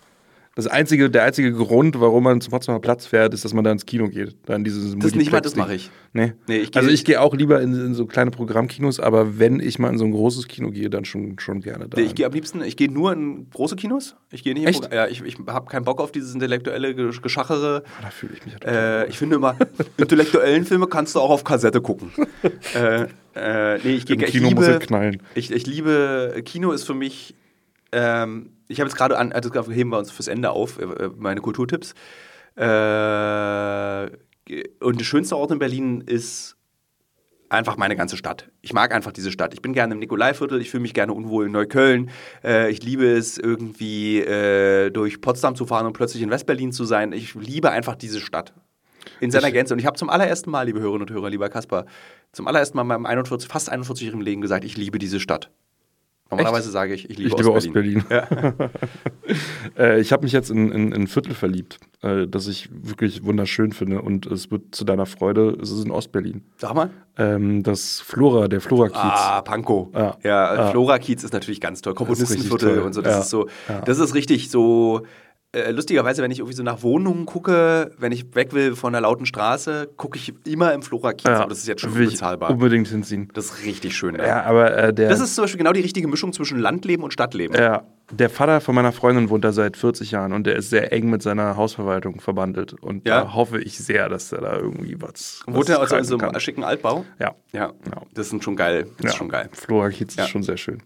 Das einzige, der einzige Grund, warum man zum Potsdamer Platz fährt, ist, dass man da ins Kino geht. Da in dieses
Das nicht mal, das mache ich.
Nee.
Nee, ich
also ich gehe auch lieber in, in so kleine Programmkinos, aber wenn ich mal in so ein großes Kino gehe, dann schon, schon gerne da.
Nee, Ich gehe am liebsten, ich gehe nur in große Kinos. Ich gehe nicht in
Echt?
Pro- Ja, ich, ich habe keinen Bock auf dieses intellektuelle Gesch- Geschachere.
da fühle ich mich total.
Äh, ich finde immer, intellektuellen Filme kannst du auch auf Kassette gucken. <laughs> äh, äh, nee, ich, gehe
Im
ich
Kino muss
liebe,
er knallen.
Ich, ich liebe, Kino ist für mich, ähm, ich habe jetzt gerade an, also heben wir uns fürs Ende auf, äh, äh, meine Kulturtipps. Äh, und der schönste Ort in Berlin ist einfach meine ganze Stadt. Ich mag einfach diese Stadt. Ich bin gerne im Nikolaiviertel, ich fühle mich gerne unwohl in Neukölln. Äh, ich liebe es irgendwie äh, durch Potsdam zu fahren und plötzlich in Westberlin zu sein. Ich liebe einfach diese Stadt. In seiner
Ich-
Gänze. Und ich habe zum allerersten Mal, liebe Hörerinnen und Hörer, lieber Kaspar, zum allerersten Mal in meinem 41, fast 41-jährigen Leben gesagt, ich liebe diese Stadt. Normalerweise sage ich, ich liebe,
Ich liebe
Ostberlin.
Ostberlin. <laughs> äh, ich habe mich jetzt in, in, in ein Viertel verliebt, äh, das ich wirklich wunderschön finde. Und es wird zu deiner Freude, es ist in Ostberlin.
Sag mal.
Ähm, das Flora, der Flora-Kiez.
Ah, Pankow.
Ja.
Ja,
Ja.
Flora Kiez ist natürlich ganz toll. Komponistenviertel und so. Das
Ja.
ist so,
Ja.
das ist richtig so. Äh, lustigerweise, wenn ich irgendwie so nach Wohnungen gucke, wenn ich weg will von der lauten Straße, gucke ich immer im Flora Kiez. Aber das ist jetzt schon unbezahlbar.
Unbedingt hinziehen.
Das ist richtig schön. Da.
Ja, aber äh, der,
Das ist zum Beispiel genau die richtige Mischung zwischen Landleben und Stadtleben.
ja, der Vater von meiner Freundin wohnt da seit 40 Jahren und der ist sehr eng mit seiner Hausverwaltung verbandelt. Und
Ja?
da hoffe ich sehr, dass er da irgendwie was.
Wohnt
was
er also in
treiben
so einem schicken Altbau?
Ja.
Ja,
Ja.
das sind schon geil. Das
Ja,
ist schon geil.
Flora Kiez
Ja.
ist schon sehr schön.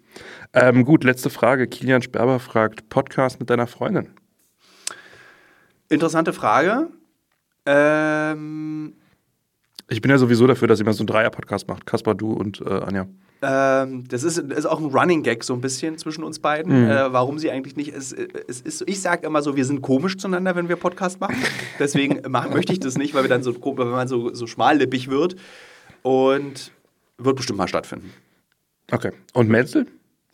Ähm, gut, letzte Frage. Kilian Sperber fragt: Podcast mit deiner Freundin.
Interessante Frage. Ähm,
Ich bin ja sowieso dafür, dass mal so einen Dreier-Podcast macht. Kaspar, du und äh, Anja.
Ähm, das ist, ist auch ein Running Gag so ein bisschen zwischen uns beiden. Äh, warum sie eigentlich nicht. Es, es ist so, ich sage immer so, wir sind komisch zueinander, wenn wir Podcast machen. Deswegen <laughs> mach, möchte ich das nicht, weil wir dann so wenn man so, so schmallippig wird. Und wird bestimmt mal stattfinden.
Okay. Und Menzel?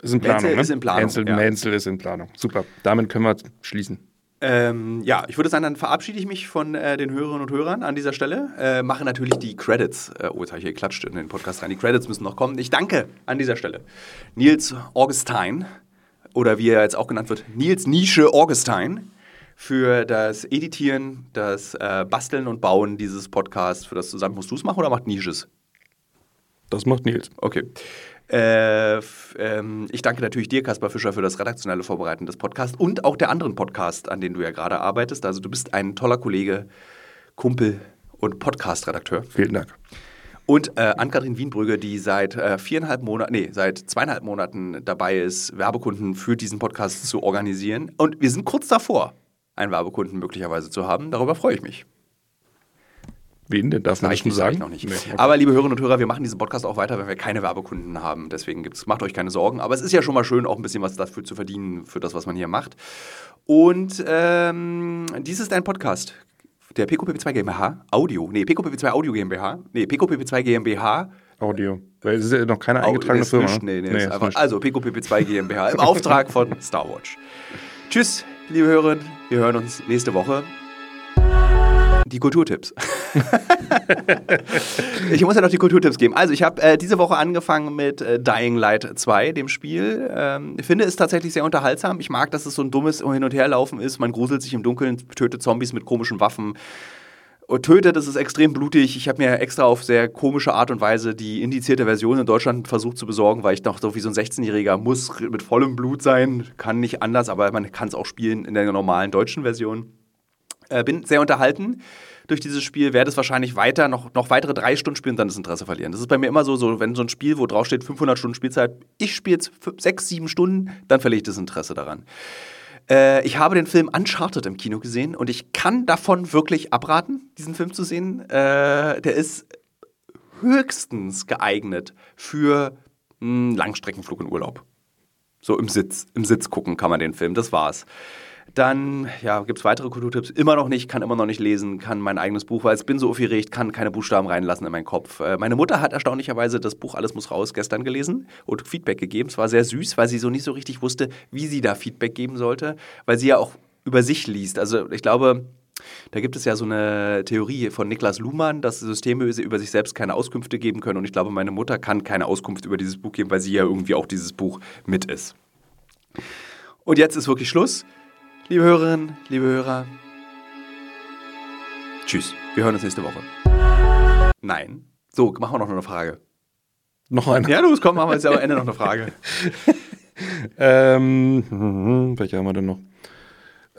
Ist in Planung.
Menzel
ne?
ist in Planung,
Menzel,
ja.
Menzel ist in Planung. Super. Damit können wir schließen.
Ähm, ja, ich würde sagen, dann verabschiede ich mich von äh, den Hörerinnen und Hörern an dieser Stelle. Äh, mache natürlich die Credits. Äh, oh, jetzt habe ich hier geklatscht in den Podcast rein. Die Credits müssen noch kommen. Ich danke an dieser Stelle Nils Augustin oder wie er jetzt auch genannt wird, Nils Nische Augustin für das Editieren, das äh, Basteln und Bauen dieses Podcasts. Für das zusammen musst du es machen oder macht Nisches?
Das macht Nils.
Okay. Äh, ähm, ich danke natürlich dir, Kaspar Fischer, für das redaktionelle Vorbereiten des Podcasts und auch der anderen Podcast, an denen du ja gerade arbeitest. Also du bist ein toller Kollege, Kumpel und Podcast-Redakteur.
Vielen Dank.
Und äh, Ann-Kathrin Wienbrügge, die seit äh, viereinhalb Monaten, nee, seit zweieinhalb Monaten dabei ist, Werbekunden für diesen Podcast zu organisieren. Und wir sind kurz davor, einen Werbekunden möglicherweise zu haben. Darüber freue ich mich.
Wen denn? Darf man das schon
nicht, sag
sagen?
ich noch nicht.
Nee, okay.
Aber liebe Hörerinnen und Hörer, wir machen diesen Podcast auch weiter, wenn wir keine Werbekunden haben. Deswegen gibt's, macht euch keine Sorgen. Aber es ist ja schon mal schön, auch ein bisschen was dafür zu verdienen, für das, was man hier macht. Und ähm, dies ist ein Podcast der PQPP2 GmbH, Audio. Nee, PQPP2 Audio GmbH. Nee, PQPP2 GmbH.
Audio. Weil es ist ja noch keine
Au-
eingetragene
ist
Firma.
nicht, nee, nee,
Nee,
ist einfach, also PQPP2 GmbH im Auftrag von Starwatch. Tschüss, liebe Hörerinnen. Wir hören uns nächste Woche. Die Kulturtipps. <laughs> ich muss ja noch die Kulturtipps geben. Also, ich habe äh, diese Woche angefangen mit äh, Dying Light 2, dem Spiel. Ähm, ich finde es tatsächlich sehr unterhaltsam. Ich mag, dass es so ein dummes Hin- und Herlaufen ist. Man gruselt sich im Dunkeln, tötet Zombies mit komischen Waffen. tötet, es ist extrem blutig. Ich habe mir extra auf sehr komische Art und Weise die indizierte Version in Deutschland versucht zu besorgen, weil ich noch so wie so ein 16-Jähriger muss mit vollem Blut sein, kann nicht anders, aber man kann es auch spielen in der normalen deutschen Version. Äh, bin sehr unterhalten durch dieses Spiel, werde es wahrscheinlich weiter, noch, noch weitere drei Stunden spielen und dann das Interesse verlieren. Das ist bei mir immer so, so wenn so ein Spiel, wo drauf steht 500 Stunden Spielzeit, ich spiele jetzt sechs, sieben Stunden, dann verliere ich das Interesse daran. Äh, ich habe den Film Uncharted im Kino gesehen und ich kann davon wirklich abraten, diesen Film zu sehen. Äh, der ist höchstens geeignet für einen Langstreckenflug in Urlaub. So im Sitz, im Sitz gucken kann man den Film, das war's. Dann ja, gibt es weitere Kulturtipps. Immer noch nicht, kann immer noch nicht lesen, kann mein eigenes Buch, weil ich bin so aufgeregt, kann keine Buchstaben reinlassen in meinen Kopf. Äh, meine Mutter hat erstaunlicherweise das Buch Alles muss raus gestern gelesen und Feedback gegeben. Es war sehr süß, weil sie so nicht so richtig wusste, wie sie da Feedback geben sollte, weil sie ja auch über sich liest. Also ich glaube, da gibt es ja so eine Theorie von Niklas Luhmann, dass Systeme über sich selbst keine Auskünfte geben können. Und ich glaube, meine Mutter kann keine Auskunft über dieses Buch geben, weil sie ja irgendwie auch dieses Buch mit ist. Und jetzt ist wirklich Schluss. Liebe Hörerinnen, liebe Hörer, tschüss. Wir hören uns nächste Woche. Nein. So, machen wir noch eine Frage.
Noch eine?
Ja, los, komm, machen wir jetzt am Ende noch eine Frage. <laughs>
ähm, <laughs> welche haben wir denn noch?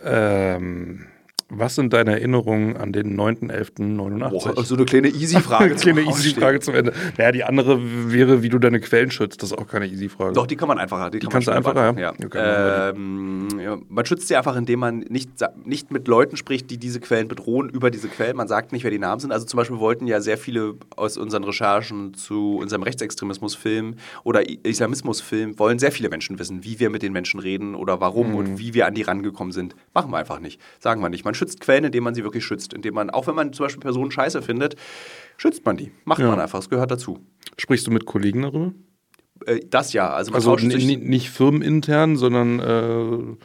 Ähm, was sind deine Erinnerungen an den 9.11.89?
Boah, so eine kleine Easy-Frage. <laughs>
eine kleine Easy-Frage zum Ende. Naja, die andere wäre, wie du deine Quellen schützt. Das ist auch keine Easy-Frage.
Doch, die kann man einfacher.
Die, die kann kannst du einfacher, ja.
ja. Ähm, ja. Man schützt sie einfach, indem man nicht, nicht mit Leuten spricht, die diese Quellen bedrohen, über diese Quellen. Man sagt nicht, wer die Namen sind. Also zum Beispiel wollten ja sehr viele aus unseren Recherchen zu unserem Rechtsextremismusfilm oder Islamismusfilm, wollen sehr viele Menschen wissen, wie wir mit den Menschen reden oder warum mhm. und wie wir an die rangekommen sind. Machen wir einfach nicht. Sagen wir nicht. Man schützt Quellen, indem man sie wirklich schützt. Indem man, auch wenn man zum Beispiel Personen scheiße findet, schützt man die. Macht ja. man einfach. Es gehört dazu.
Sprichst du mit Kollegen darüber?
Äh, das ja. Also,
also nicht firmenintern, sondern.
Äh,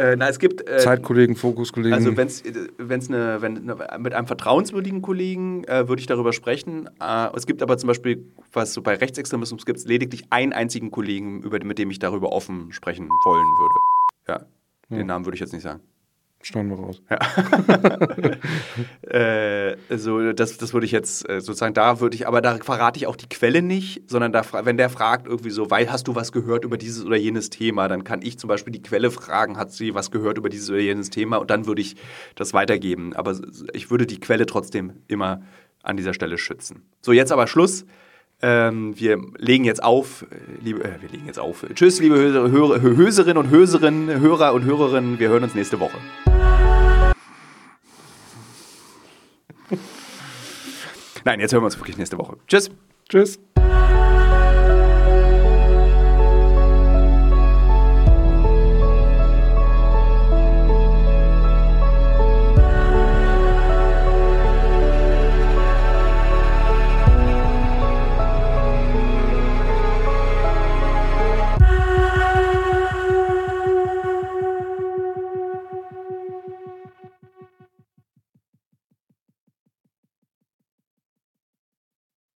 äh, na, es gibt
äh, Zeitkollegen, Fokuskollegen.
Also wenn's, wenn's eine, wenn ne, mit einem vertrauenswürdigen Kollegen äh, würde ich darüber sprechen. Äh, es gibt aber zum Beispiel, was so bei Rechtsextremismus gibt, lediglich einen einzigen Kollegen, über, mit dem ich darüber offen sprechen wollen würde. Ja, den ja. Namen würde ich jetzt nicht sagen.
Schneiden wir raus.
Ja. <laughs> äh, also das, das würde ich jetzt äh, sozusagen, da würde ich, aber da verrate ich auch die Quelle nicht, sondern da, wenn der fragt irgendwie so, weil hast du was gehört über dieses oder jenes Thema, dann kann ich zum Beispiel die Quelle fragen, hat sie was gehört über dieses oder jenes Thema und dann würde ich das weitergeben. Aber ich würde die Quelle trotzdem immer an dieser Stelle schützen. So, jetzt aber Schluss. Ähm, wir legen jetzt auf, äh, liebe, äh, wir legen jetzt auf. Tschüss, liebe Höserinnen und Höserinnen, Hörer und Hörerinnen. Wir hören uns nächste Woche. Nein, jetzt hören wir uns wirklich nächste Woche. Tschüss.
Tschüss.